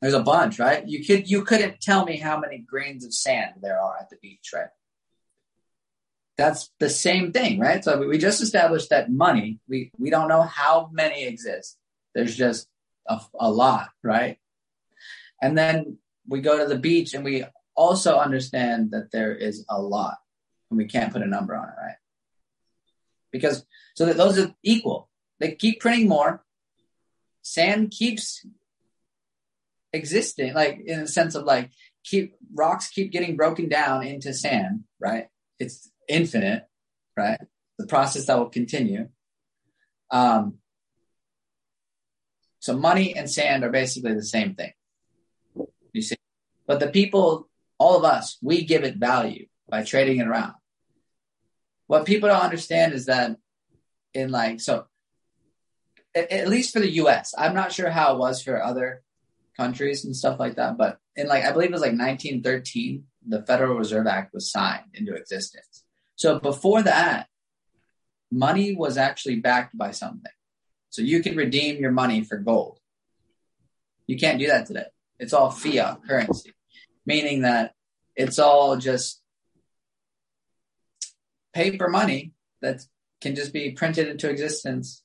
Speaker 2: There's a bunch, right? You could you couldn't tell me how many grains of sand there are at the beach, right? That's the same thing, right? So we just established that money, we we don't know how many exist. There's just a, a lot, right? And then we go to the beach and we also understand that there is a lot and we can't put a number on it, right? Because so that those are equal. They keep printing more, sand keeps existing, like in the sense of like keep rocks keep getting broken down into sand, right? It's infinite, right? The process that will continue. Um, so money and sand are basically the same thing. You see, but the people, all of us, we give it value by trading it around. What people don't understand is that in like so at least for the U.S. I'm not sure how it was for other countries and stuff like that, but in like I believe it was like 1913, the Federal Reserve Act was signed into existence. So before that, money was actually backed by something. So you could redeem your money for gold. You can't do that today. It's all fiat currency, meaning that it's all just paper money that can just be printed into existence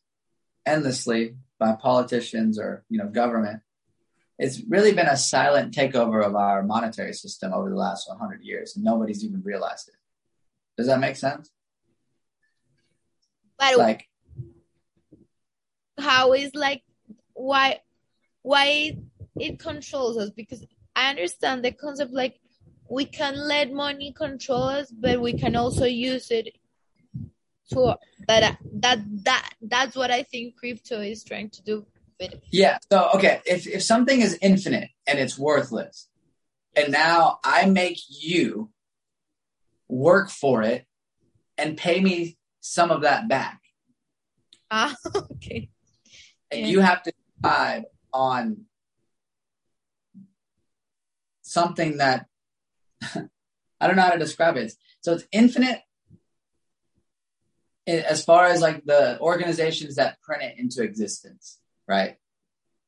Speaker 2: endlessly by politicians or you know government. It's really been a silent takeover of our monetary system over the last 100 years and nobody's even realized it. Does that make sense?
Speaker 3: But like how is like why why it controls us because i understand the concept like we can let money control us but we can also use it so that that that that's what I think crypto is trying to do. With.
Speaker 2: Yeah. So okay, if if something is infinite and it's worthless, and now I make you work for it and pay me some of that back.
Speaker 3: Ah, okay.
Speaker 2: And yeah. you have to decide on something that I don't know how to describe it. So it's infinite as far as like the organizations that print it into existence, right?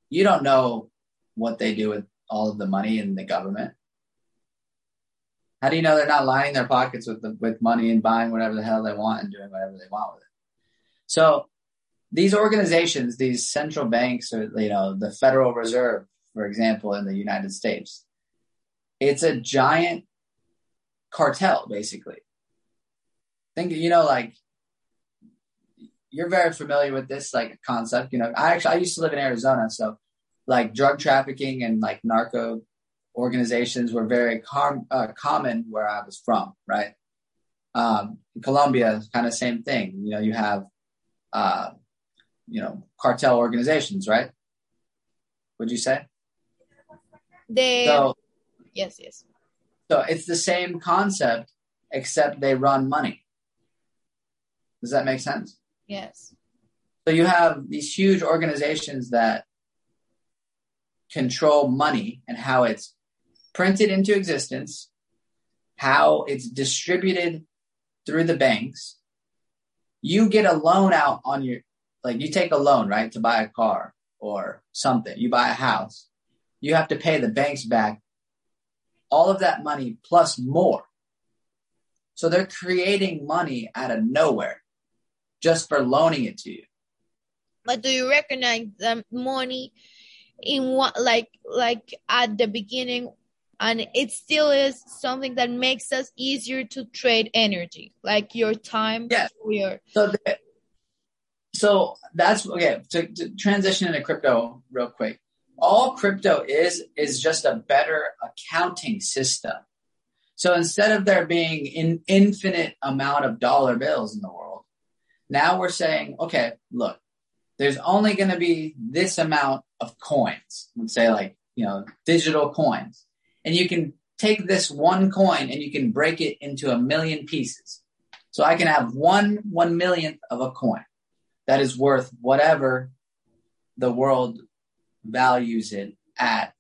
Speaker 2: You don't know what they do with all of the money in the government. How do you know they're not lining their pockets with the, with money and buying whatever the hell they want and doing whatever they want with it? So these organizations, these central banks, or you know, the Federal Reserve, for example, in the United States, it's a giant cartel, basically. Think you know, like you're very familiar with this like concept. You know, I actually I used to live in Arizona, so like drug trafficking and like narco organizations were very com- uh, common where I was from, right? Um, in Colombia, kind of same thing. You know, you have, uh, you know, cartel organizations, right? Would you say?
Speaker 3: They.
Speaker 2: So,
Speaker 3: yes, yes.
Speaker 2: So it's the same concept, except they run money. Does that make sense?
Speaker 3: Yes.
Speaker 2: So you have these huge organizations that control money and how it's printed into existence, how it's distributed through the banks. You get a loan out on your, like you take a loan, right, to buy a car or something. You buy a house. You have to pay the banks back all of that money plus more. So they're creating money out of nowhere just for loaning it to you.
Speaker 3: But do you recognize the money in what like like at the beginning and it still is something that makes us easier to trade energy like your time
Speaker 2: yeah
Speaker 3: your
Speaker 2: so the, so that's okay to, to transition into crypto real quick all crypto is is just a better accounting system so instead of there being an infinite amount of dollar bills in the world now we're saying okay look there's only going to be this amount of coins let's say like you know digital coins and you can take this one coin and you can break it into a million pieces. So I can have one one millionth of a coin that is worth whatever the world values it at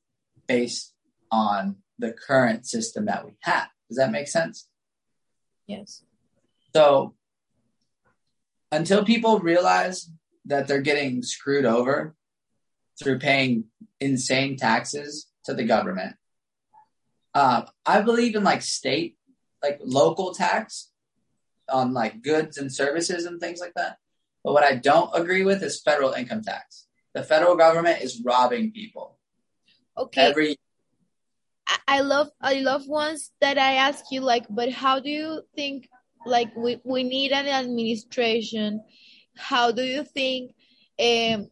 Speaker 2: based on the current system that we have. Does that make sense?
Speaker 3: Yes.
Speaker 2: So until people realize that they're getting screwed over through paying insane taxes to the government, uh, I believe in like state, like local tax on like goods and services and things like that. But what I don't agree with is federal income tax. The federal government is robbing people.
Speaker 3: Okay.
Speaker 2: Every
Speaker 3: I love I love ones that I ask you like, but how do you think like we, we need an administration? How do you think um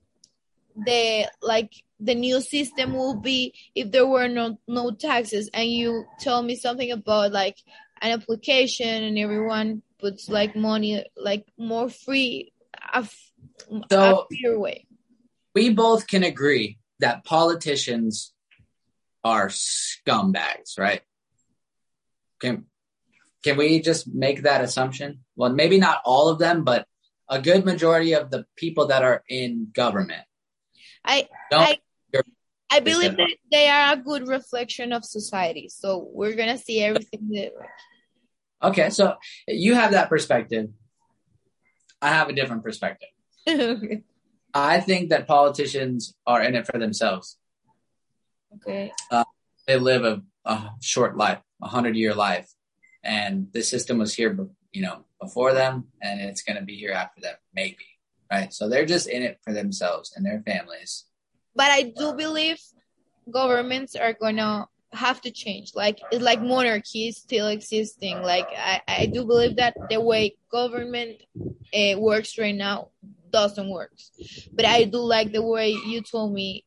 Speaker 3: the like the new system will be if there were no no taxes and you tell me something about like an application and everyone puts like money like more free a,
Speaker 2: so,
Speaker 3: a freer way
Speaker 2: we both can agree that politicians are scumbags right can can we just make that assumption well maybe not all of them but a good majority of the people that are in government
Speaker 3: I I I believe that they are a good reflection of society. So we're gonna see everything that.
Speaker 2: Okay, so you have that perspective. I have a different perspective.
Speaker 3: okay.
Speaker 2: I think that politicians are in it for themselves.
Speaker 3: Okay.
Speaker 2: Uh, they live a, a short life, a hundred year life, and the system was here, you know, before them, and it's going to be here after them, maybe. Right. So they're just in it for themselves and their families
Speaker 3: but I do believe governments are gonna have to change. Like it's like monarchy is still existing. Like I, I do believe that the way government uh, works right now doesn't work. But I do like the way you told me,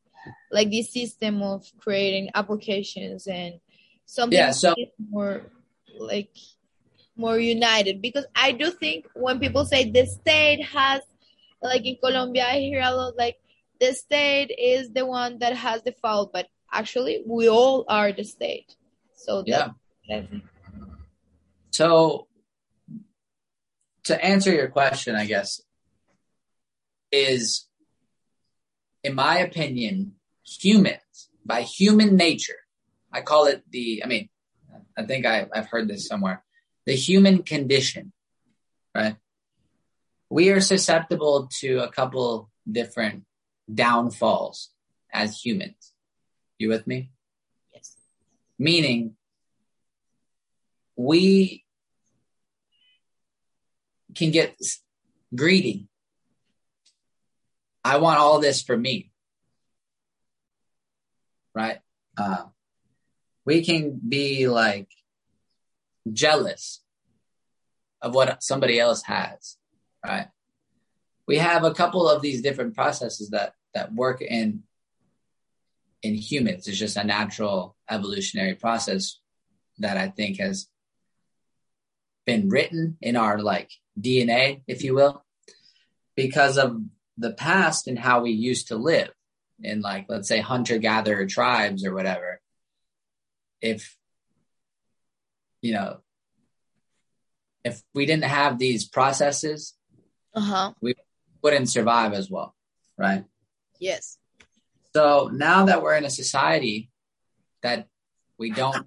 Speaker 3: like this system of creating applications and something
Speaker 2: yeah, so-
Speaker 3: more like more united because I do think when people say the state has like in Colombia I hear a lot like the state is the one that has the fault, but actually we all are the state. So
Speaker 2: yeah. So to answer your question, I guess, is in my opinion, humans by human nature, I call it the, I mean, I think I, I've heard this somewhere, the human condition, right? We are susceptible to a couple different downfalls as humans. You with me?
Speaker 3: Yes.
Speaker 2: Meaning, we can get greedy. I want all this for me. Right? Uh, we can be like jealous of what somebody else has. Right? We have a couple of these different processes that that work in in humans. It's just a natural evolutionary process that I think has been written in our like DNA, if you will, because of the past and how we used to live in like let's say hunter gatherer tribes or whatever. If you know if we didn't have these processes,
Speaker 3: uh-huh.
Speaker 2: we wouldn't survive as well, right?
Speaker 3: Yes.
Speaker 2: So now that we're in a society that we don't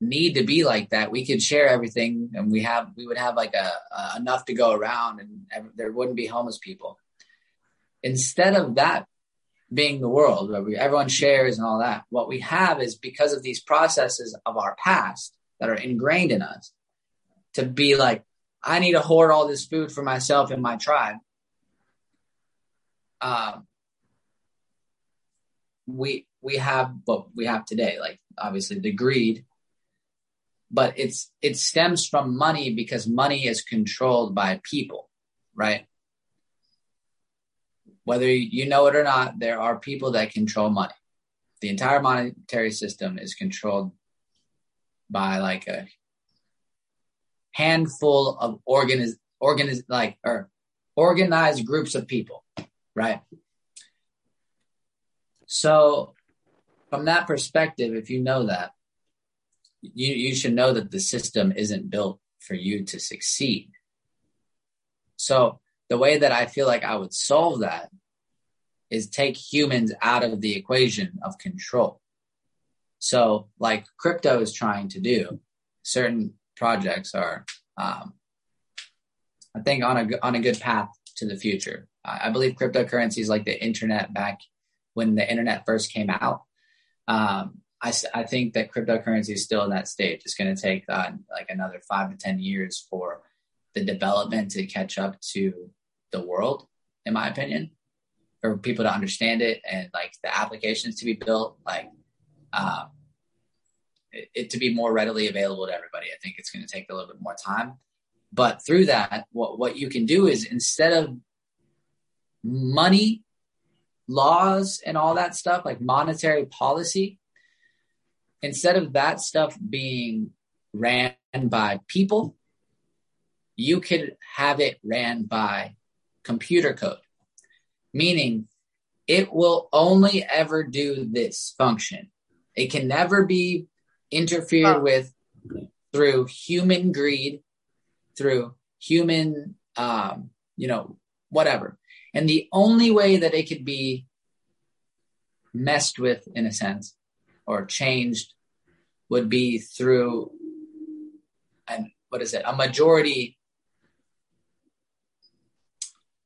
Speaker 2: need to be like that, we could share everything, and we have we would have like a, a enough to go around, and ev- there wouldn't be homeless people. Instead of that being the world where we, everyone shares and all that, what we have is because of these processes of our past that are ingrained in us to be like, I need to hoard all this food for myself and my tribe. Um, we we have what we have today, like obviously the greed, but it's it stems from money because money is controlled by people, right? Whether you know it or not, there are people that control money. The entire monetary system is controlled by like a handful of organiz organiz like or organized groups of people, right? So from that perspective, if you know that, you, you should know that the system isn't built for you to succeed. So the way that I feel like I would solve that is take humans out of the equation of control. So like crypto is trying to do, certain projects are, um, I think on a, on a good path to the future. I, I believe cryptocurrency is like the internet back when the internet first came out. Um, I, I think that cryptocurrency is still in that stage. It's going to take uh, like another five to 10 years for the development to catch up to the world, in my opinion, for people to understand it and like the applications to be built, like um, it, it to be more readily available to everybody. I think it's going to take a little bit more time. But through that, what, what you can do is instead of money laws and all that stuff, like monetary policy, instead of that stuff being ran by people, you could have it ran by computer code, meaning it will only ever do this function. It can never be interfered oh. with through human greed, through human, um, you know, whatever. And the only way that it could be messed with, in a sense, or changed would be through an what is it? A majority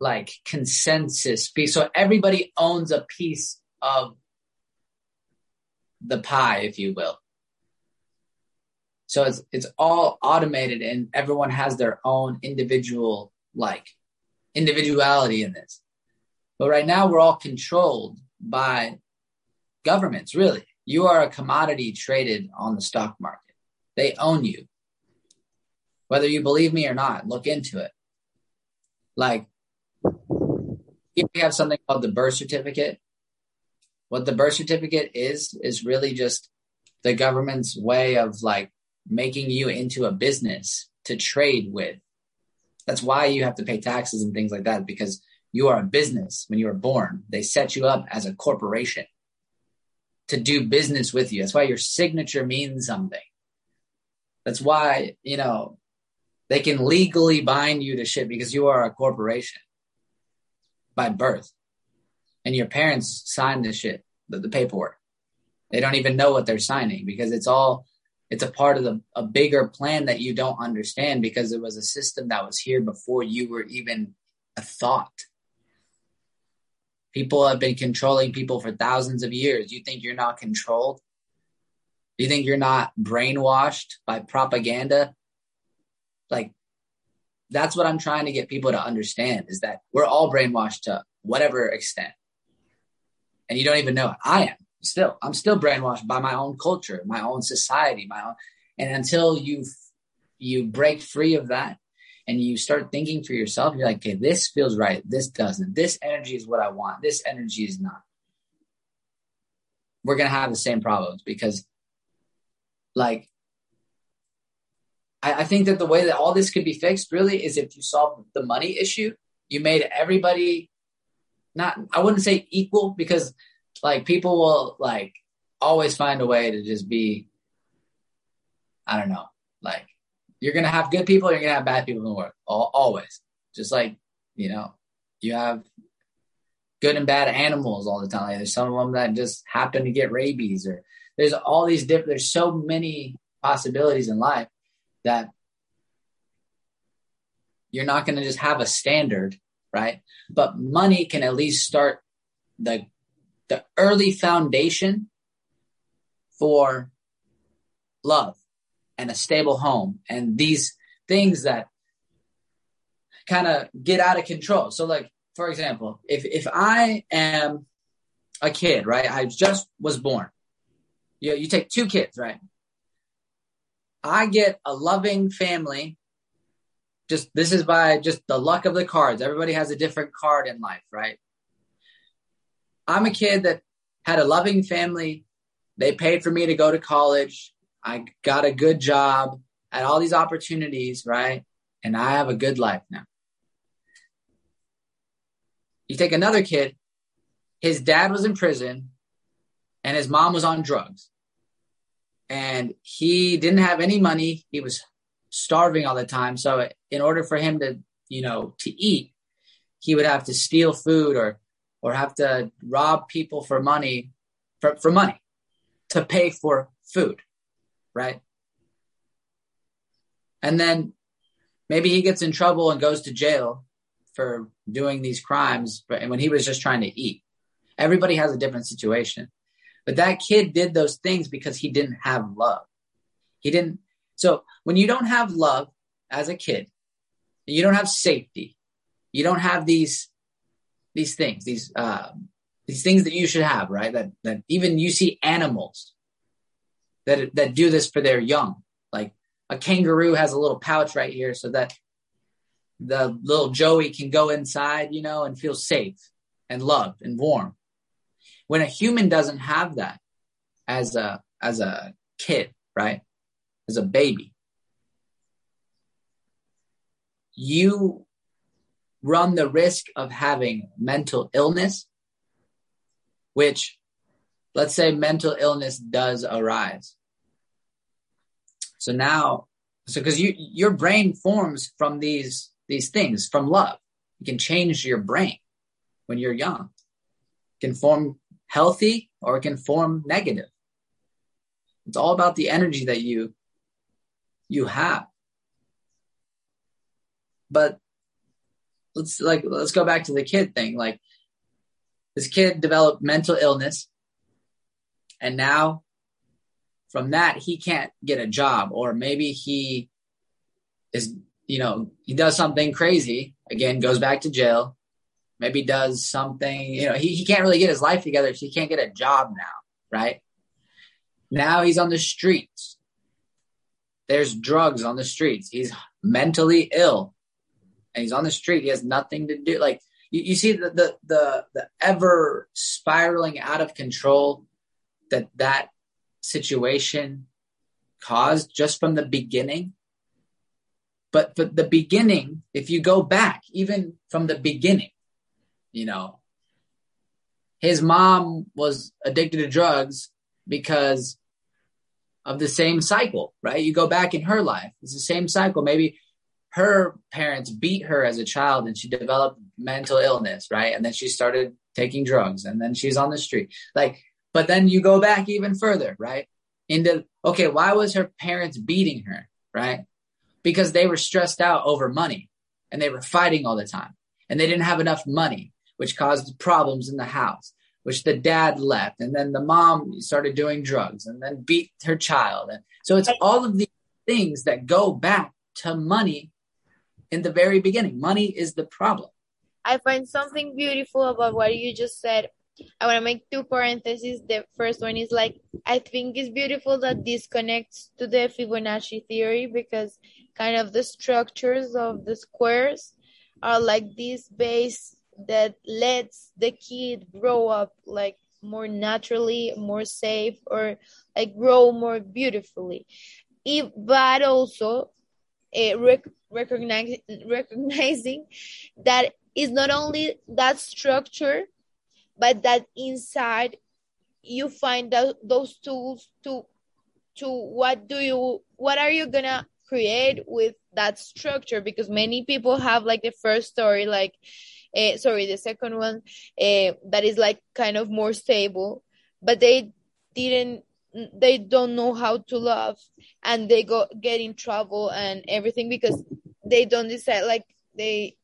Speaker 2: like consensus piece. So everybody owns a piece of the pie, if you will. So it's it's all automated and everyone has their own individual like individuality in this. But right now we're all controlled by governments, really. You are a commodity traded on the stock market. They own you. Whether you believe me or not, look into it. Like, here we have something called the birth certificate. What the birth certificate is, is really just the government's way of like making you into a business to trade with. That's why you have to pay taxes and things like that because you are a business when you were born. They set you up as a corporation to do business with you. That's why your signature means something. That's why, you know, they can legally bind you to shit because you are a corporation by birth. And your parents signed the shit, the, the paperwork. They don't even know what they're signing because it's all it's a part of the, a bigger plan that you don't understand because it was a system that was here before you were even a thought. People have been controlling people for thousands of years. You think you're not controlled? You think you're not brainwashed by propaganda? Like, that's what I'm trying to get people to understand is that we're all brainwashed to whatever extent. And you don't even know it. I am still, I'm still brainwashed by my own culture, my own society, my own. And until you you break free of that and you start thinking for yourself, you're like, okay, this feels right. This doesn't. This energy is what I want. This energy is not. We're going to have the same problems because, like, I, I think that the way that all this could be fixed really is if you solve the money issue, you made everybody not, I wouldn't say equal because, like, people will, like, always find a way to just be, I don't know, like, you're gonna have good people, you're gonna have bad people in the world, always. Just like you know, you have good and bad animals all the time. Like there's some of them that just happen to get rabies, or there's all these different. There's so many possibilities in life that you're not going to just have a standard, right? But money can at least start the the early foundation for love and a stable home and these things that kind of get out of control. So like for example, if if I am a kid, right? I just was born. You you take two kids, right? I get a loving family. Just this is by just the luck of the cards. Everybody has a different card in life, right? I'm a kid that had a loving family. They paid for me to go to college. I got a good job, at all these opportunities, right? And I have a good life now. You take another kid, his dad was in prison and his mom was on drugs. And he didn't have any money. He was starving all the time. So in order for him to, you know, to eat, he would have to steal food or or have to rob people for money for, for money to pay for food right? And then maybe he gets in trouble and goes to jail for doing these crimes, but when he was just trying to eat. Everybody has a different situation. But that kid did those things because he didn't have love. He didn't. So when you don't have love as a kid, you don't have safety, you don't have these these things, these uh, these things that you should have, right? That that even you see animals that that do this for their young. Like a kangaroo has a little pouch right here so that the little Joey can go inside, you know, and feel safe and loved and warm. When a human doesn't have that as a as a kid, right? As a baby, you run the risk of having mental illness, which let's say mental illness does arise. So now, so because you your brain forms from these these things from love. You can change your brain when you're young. It can form healthy or it can form negative. It's all about the energy that you you have. But let's like let's go back to the kid thing. Like this kid developed mental illness and now from that, he can't get a job, or maybe he is, you know, he does something crazy, again, goes back to jail, maybe does something, you know, he, he can't really get his life together. So he can't get a job now, right? Now he's on the streets. There's drugs on the streets. He's mentally ill and he's on the street. He has nothing to do. Like you, you see the, the, the, the ever spiraling out of control that that situation caused just from the beginning. But but the beginning, if you go back, even from the beginning, you know, his mom was addicted to drugs because of the same cycle, right? You go back in her life, it's the same cycle. Maybe her parents beat her as a child and she developed mental illness, right? And then she started taking drugs and then she's on the street. Like but then you go back even further, right? Into, okay, why was her parents beating her, right? Because they were stressed out over money and they were fighting all the time and they didn't have enough money, which caused problems in the house. which the dad left, and then the mom started doing drugs and then beat her child. And so it's all of these things that go back to money in the very beginning. Money is the problem.
Speaker 3: I find something beautiful about what you just said. I want to make two parentheses. The first one is like, I think it's beautiful that this connects to the Fibonacci theory because kind of the structures of the squares are like this base that lets the kid grow up like more naturally, more safe, or like grow more beautifully. If, but also uh, rec- recognize, recognizing not only that structure, but that inside you find those tools to to what do you what are you gonna create with that structure because many people have like the first story like uh, sorry the second one uh, that is like kind of more stable but they didn't they don't know how to love and they go get in trouble and everything because they don't decide like they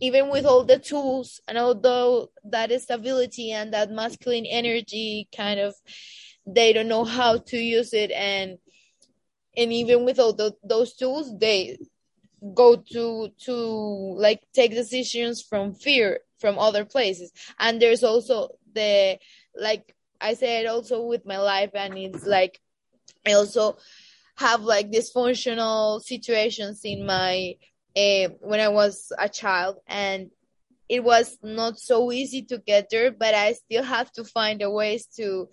Speaker 3: even with all the tools and although that stability and that masculine energy kind of they don't know how to use it and and even with all the, those tools they go to to like take decisions from fear from other places. And there's also the like i said also with my life and it's like i also have like dysfunctional situations in my uh, when i was a child. And it was not so easy to get there but i still have to find a ways to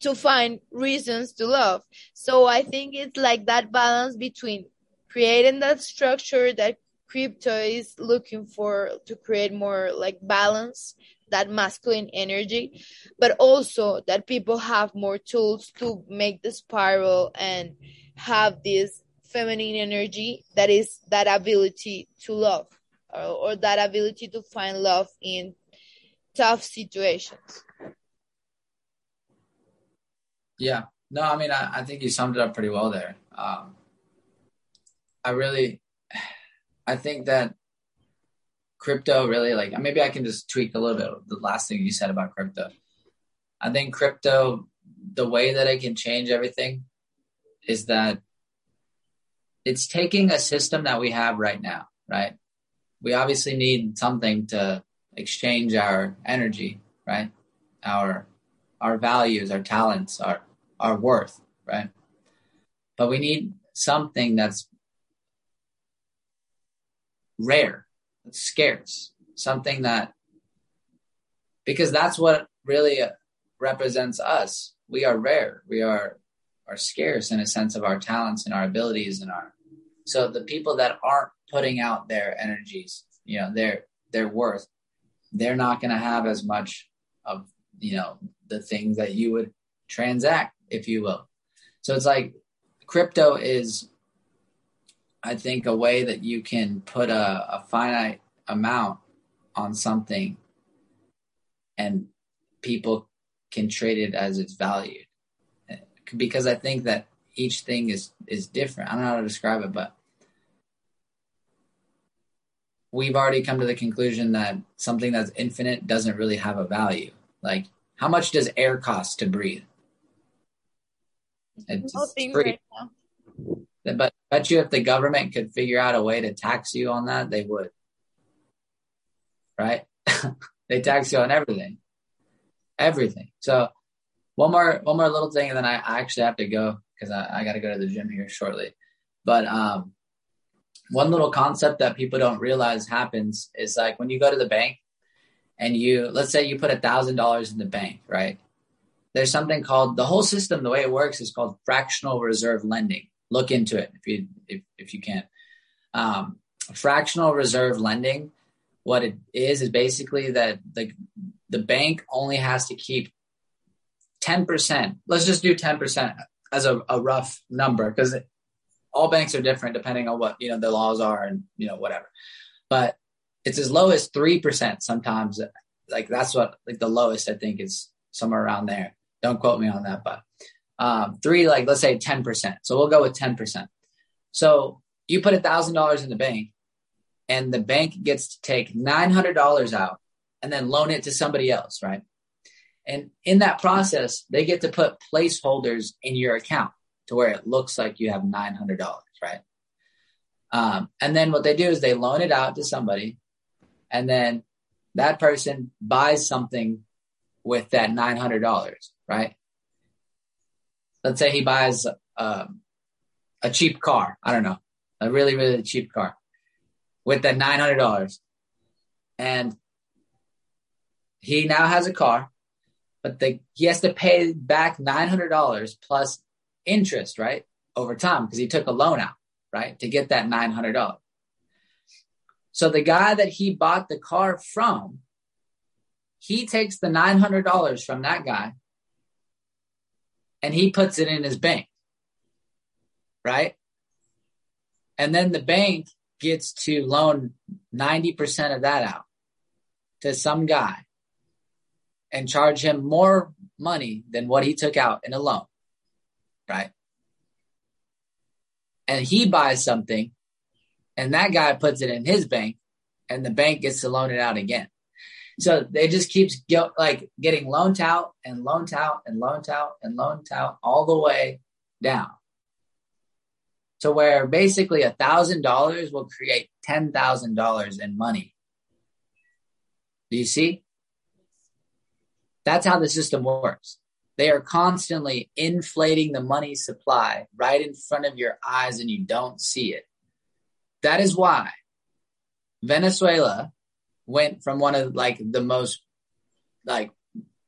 Speaker 3: to find reasons to love. So i think it's like that balance between creating that structure that crypto is looking for to create more like balance that masculine energy but also that people have more tools to make the spiral and have this feminine energy that is that ability to love or, or that ability to find love in tough situations.
Speaker 2: Yeah. No i mean i, I think you summed it up pretty well there. Um, I really, I think that crypto really like maybe I can just tweak a little bit the last thing you said about crypto. I think crypto, the way that it can change everything is that it's taking a system that we have right now, right? We obviously need something to exchange our energy, right? Our our values, our talents, our our worth, right? But we need something that's rare, it's scarce, something that, because that's what really uh, represents us. We are rare. We are are scarce in a sense of our talents and our abilities and our so the people that aren't putting out their energies, you know, their their worth, they're not going to have as much of you know the things that you would transact, if you will. So it's like crypto is I think a way that you can put a, a finite amount on something and people can trade it as it's valued. Because I think that each thing is is different. I don't know how to describe it, but we've already come to the conclusion that something that's infinite doesn't really have a value. Like, how much does air cost to breathe?
Speaker 3: It's, free. Right
Speaker 2: but bet you if the government could figure out a way to tax you on that, they would. Right? they tax you on everything. Everything. So one more one more little thing and then I, actually have to go because I, I gotta go to the gym here shortly. But um one little concept that people don't realize happens is like when you go to the bank and you let's say you put a thousand dollars in the bank, right? There's something called the whole system, the way it works is called fractional reserve lending look into it if you if, if you can. Um, fractional reserve lending, what it is is basically that the the bank only has to keep ten percent. Let's just do ten percent as a, a rough number because all banks are different depending on what you know the laws are and you know whatever. But it's as low as three percent sometimes. Like that's what like the lowest I think is somewhere around there. Don't quote me on that, but um, three, like let's say 10%. So we'll go with 10%. So you put a thousand dollars in the bank and the bank gets to take $900 out and then loan it to somebody else, right? And in that process, they get to put placeholders in your account to where it looks like you have $900, right? Um, and then what they do is they loan it out to somebody, and then that person buys something with that $900, right? Let's say he buys um, a cheap car. I don't know, a really, really cheap car with that $900. And he now has a car, but the, he has to pay back $900 plus interest, right? Over time, because he took a loan out, right? To get that $900. So the guy that he bought the car from, he takes the $900 from that guy and he puts it in his bank, right? And then the bank gets to loan 90% of that out to some guy and charge him more money than what he took out in a loan, right? And he buys something and that guy puts it in his bank and the bank gets to loan it out again. So they just keeps like getting loaned out and loaned out and loaned out and loaned out all the way down to where basically a thousand dollars will create ten thousand dollars in money. Do you see? That's how the system works. They are constantly inflating the money supply right in front of your eyes and you don't see it. That is why Venezuela went from one of like the most like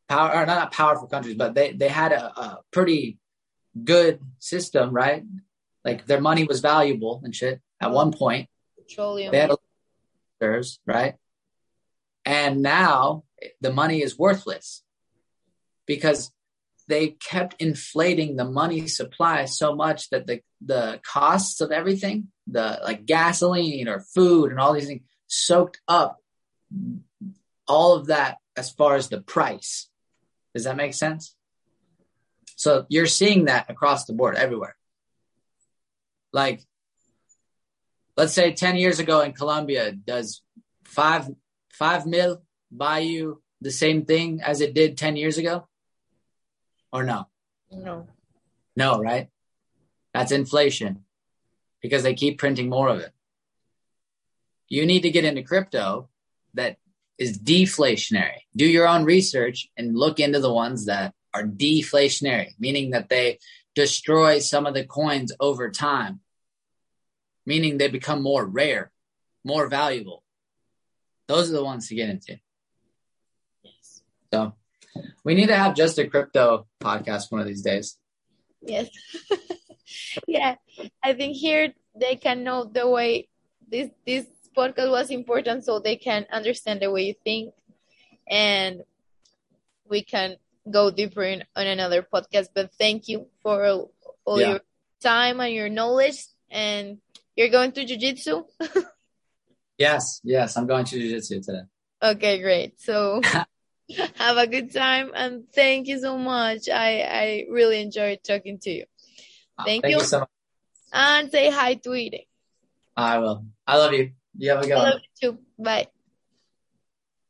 Speaker 2: power or not powerful countries, but they, they had a, a pretty good system, right? Like their money was valuable and shit at one point.
Speaker 3: Petroleum.
Speaker 2: They had reserves, right? And now the money is worthless because they kept inflating the money supply so much that the the costs of everything, the like gasoline or food and all these things, soaked up all of that as far as the price. Does that make sense? So you're seeing that across the board everywhere. Like, let's say 10 years ago in Colombia, does five, five mil buy you the same thing as it did 10 years ago? Or no?
Speaker 3: No.
Speaker 2: No, right? That's inflation because they keep printing more of it. You need to get into crypto that is deflationary. Do your own research and look into the ones that are deflationary, meaning that they destroy some of the coins over time, meaning they become more rare, more valuable. Those are the ones to get into.
Speaker 3: Yes.
Speaker 2: So we need to have just a crypto podcast one of these days.
Speaker 3: Yes. yeah. I think here they can know the way this this podcast was important so they can understand the way you think and we can go deeper in, on another podcast. But thank you for all
Speaker 2: Yeah.
Speaker 3: your time and your knowledge. And you're going to jujitsu?
Speaker 2: Yes, yes, I'm going to jiu-jitsu today.
Speaker 3: okay, great. So have a good time and thank you so much. I, I really enjoyed talking to you. Ah, thank
Speaker 2: Thank
Speaker 3: you.
Speaker 2: you so much.
Speaker 3: And say hi to Eden.
Speaker 2: I will. I love you. You have a good one.
Speaker 3: too. Bye.